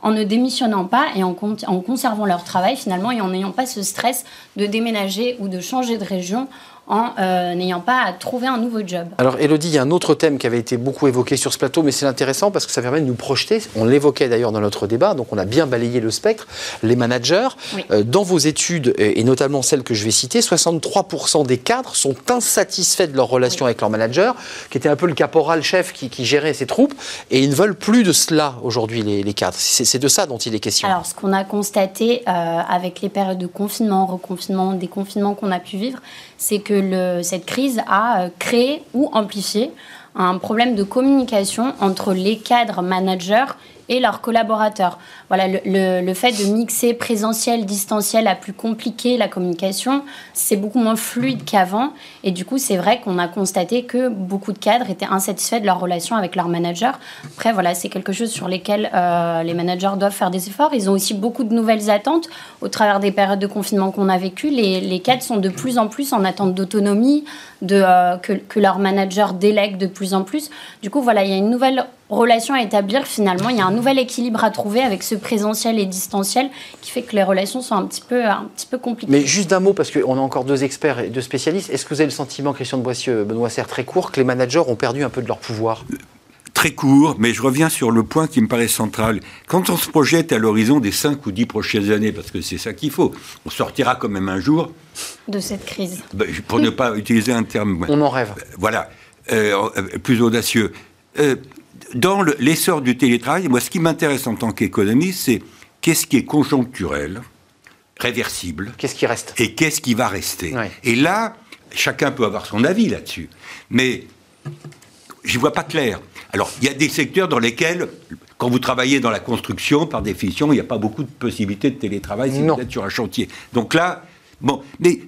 Speaker 9: en ne démissionnant pas et en, en conservant leur travail finalement et en n'ayant pas ce stress de déménager ou de changer de région en euh, n'ayant pas à trouver un nouveau job.
Speaker 1: Alors Elodie, il y a un autre thème qui avait été beaucoup évoqué sur ce plateau, mais c'est intéressant parce que ça permet de nous projeter. On l'évoquait d'ailleurs dans notre débat, donc on a bien balayé le spectre. Les managers, euh, dans vos études, et notamment celles que je vais citer, 63% des cadres sont insatisfaits de leur relation avec leur manager, qui était un peu le caporal-chef qui, gérait ses troupes, et ils ne veulent plus de cela aujourd'hui, les, cadres. C'est de ça dont il est question.
Speaker 9: Alors ce qu'on a constaté euh, avec les périodes de confinement, reconfinement, déconfinement qu'on a pu vivre, c'est que cette crise a euh, créé ou amplifié un problème de communication entre les cadres managers et leurs collaborateurs. Voilà, le, fait de mixer présentiel, distanciel a plus compliqué la communication, c'est beaucoup moins fluide qu'avant. Et du coup, c'est vrai qu'on a constaté que beaucoup de cadres étaient insatisfaits de leur relation avec leurs managers. Après, voilà, c'est quelque chose sur lesquels euh, les managers doivent faire des efforts. Ils ont aussi beaucoup de nouvelles attentes au travers des périodes de confinement qu'on a vécues. Les, les cadres sont de plus en plus en attente d'autonomie, de, euh, que, que leurs managers délèguent de plus en plus. Du coup, voilà, il y a une nouvelle relation à établir finalement. Il y a un nouvel équilibre à trouver avec ce présentiel et distanciel qui fait que les relations sont un petit peu, un petit peu compliquées.
Speaker 1: Mais juste d'un mot, parce qu'on a encore deux experts et deux spécialistes. Est-ce que vous avez le sentiment, Christian de Boissieu, Benoît Serre, très court, que les managers ont perdu un peu de leur pouvoir?
Speaker 6: Très court, mais je reviens sur le point qui me paraît central. Quand on se projette à l'horizon des 5 ou 10 prochaines années, parce que c'est ça qu'il faut, on sortira quand même un jour.
Speaker 9: De cette crise.
Speaker 6: Ben, pour ne pas utiliser un terme.
Speaker 1: On en rêve.
Speaker 6: Voilà. Euh, plus audacieux. Euh, dans l'essor du télétravail, moi, ce qui m'intéresse en tant qu'économiste, c'est qu'est-ce qui est conjoncturel, réversible.
Speaker 1: Qu'est-ce qui reste
Speaker 6: Et qu'est-ce qui va rester. Et là, chacun peut avoir son avis là-dessus. Mais je ne vois pas clair. Alors, il y a des secteurs dans lesquels, quand vous travaillez dans la construction, par définition, il n'y a pas beaucoup de possibilités de télétravail si vous êtes sur un chantier. Donc là, bon, mais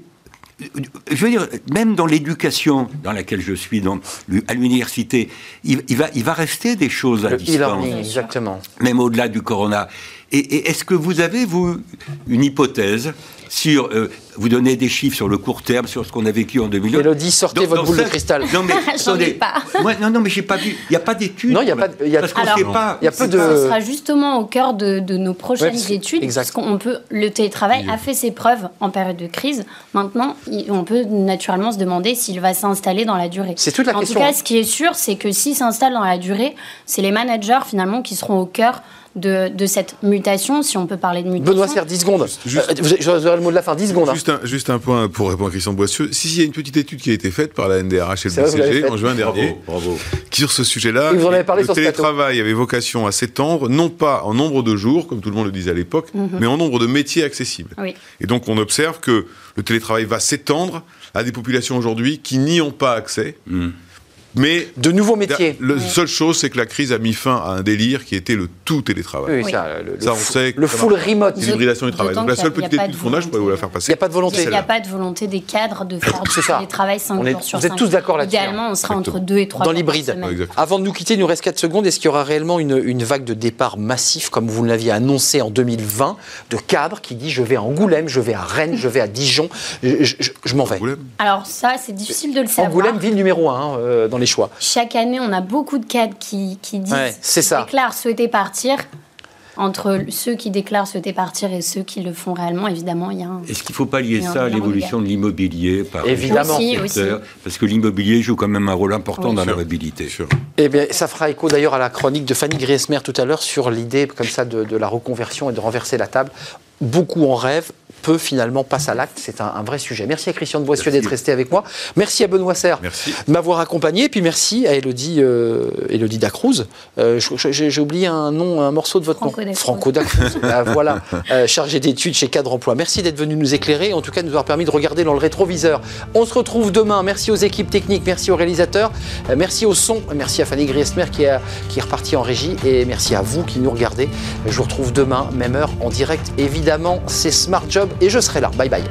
Speaker 6: je veux dire, même dans l'éducation dans laquelle je suis, dans, à l'université, il, va, il va rester des choses à distance.
Speaker 1: exactement.
Speaker 6: Même au-delà du corona. Et, est-ce que vous avez, vous, une hypothèse sur, euh, vous donnez des chiffres sur le court terme, sur ce qu'on a vécu en 2000.
Speaker 1: Elodie, sortez votre boule de cristal.
Speaker 6: Non, mais (laughs)
Speaker 9: J'en ai pas.
Speaker 6: non, non, mais j'ai pas vu. Il n'y a pas d'études.
Speaker 1: Non, il n'y a pas. Y a,
Speaker 6: parce qu'on sait pas.
Speaker 1: Il y a peu de.
Speaker 9: Ce sera justement au cœur de, de nos prochaines
Speaker 1: Ouais,
Speaker 9: études.
Speaker 1: exact.
Speaker 9: Parce qu'on peut, le télétravail a fait ses preuves en période de crise. Maintenant, on peut naturellement se demander s'il va s'installer dans la durée.
Speaker 1: C'est toute la
Speaker 9: en
Speaker 1: question,
Speaker 9: tout cas,
Speaker 1: hein.
Speaker 9: ce qui est sûr, c'est que s'il s'installe dans la durée, c'est les managers finalement qui seront au cœur de, de cette mutation, si on peut parler de mutation.
Speaker 1: Benoît Serre, 10 secondes.
Speaker 5: Juste-
Speaker 1: Euh, avez- J'aurai le mot de la fin, 10 secondes. hein.
Speaker 5: Juste un, juste un point pour répondre à Christian Boissieu. Si, si, il y a une petite étude qui a été faite par la NDRH et le BCG en juin dernier,
Speaker 6: Bravo.
Speaker 5: qui sur ce sujet-là, le télétravail avait vocation à s'étendre, non pas en nombre de jours, comme tout le monde le disait à l'époque, mais en nombre de métiers accessibles.
Speaker 9: Oui.
Speaker 5: Et donc on observe que le télétravail va s'étendre à des populations aujourd'hui qui n'y ont pas accès. Mais
Speaker 1: De nouveaux métiers.
Speaker 5: la seule chose, c'est que la crise a mis fin à un délire qui était le tout télétravail.
Speaker 1: Oui, ça, le, le
Speaker 5: Ça, on
Speaker 1: full-
Speaker 5: sait que
Speaker 1: le full remote.
Speaker 5: L'hybridation du travail. Donc la seule petite étude
Speaker 9: de
Speaker 5: fondage, je pourrais vous la faire
Speaker 1: Il n'y
Speaker 5: passer.
Speaker 1: a pas de volonté.
Speaker 9: Il n'y a pas de volonté des cadres de faire (laughs) du télétravail 5
Speaker 1: On est-
Speaker 9: jours sur
Speaker 1: vous êtes
Speaker 9: 5.
Speaker 1: tous d'accord là-dessus, hein.
Speaker 9: Idéalement, on sera entre
Speaker 5: Exactement.
Speaker 9: 2 et 3
Speaker 1: Dans l'hybride. Avant de nous quitter, il nous reste 4 secondes. Est-ce qu'il y aura réellement une, une vague de départ massif, comme vous l'aviez annoncé en 2020, de cadres qui dit je vais à Angoulême, je vais à Rennes, je vais à Dijon, je, je- je- je m'en vais
Speaker 9: Alors ça, c'est difficile de le savoir.
Speaker 1: Angoulême, ville numéro 1 dans les choix.
Speaker 9: Chaque année, on a beaucoup de cadres qui, qui disent,
Speaker 1: Ouais, c'est ça.
Speaker 9: qui déclarent souhaiter partir. Entre ceux qui déclarent souhaiter partir et ceux qui le font réellement, évidemment, il y a un...
Speaker 6: Est-ce qu'il ne faut pas lier ça à l'évolution de l'immobilier par
Speaker 1: Évidemment.
Speaker 9: Aussi,
Speaker 6: secteur
Speaker 9: aussi.
Speaker 6: Parce que l'immobilier joue quand même un rôle important
Speaker 9: Oui.
Speaker 6: dans la mobilité.
Speaker 1: Eh bien, ça fera écho d'ailleurs à la chronique de Fanny Griesmer tout à l'heure sur l'idée comme ça de, de la reconversion et de renverser la table. Beaucoup en rêvent, peu finalement passent à l'acte. C'est un, un vrai sujet. Merci à Christian de Boissieu d'être resté avec moi. Merci à Benoît Serre
Speaker 5: Merci.
Speaker 1: de m'avoir accompagné. Et puis merci à Elodie, euh, Elodie Dacruz. Euh, J'ai j'ai oublié un nom, un morceau de votre
Speaker 9: Franco
Speaker 1: nom.
Speaker 9: Dacruz.
Speaker 1: Franco Dacruz. (laughs) Ah, voilà, euh, chargé d'études chez Cadre Emploi. Merci d'être venu nous éclairer, en tout cas de nous avoir permis de regarder dans le rétroviseur. On se retrouve demain. Merci aux équipes techniques, merci aux réalisateurs, euh, merci au son, merci à Fanny Griesmer qui, a- qui est repartie en régie et merci à vous qui nous regardez. Je vous retrouve demain, même heure, en direct. Évidemment, c'est Smart Job et je serai là. Bye bye.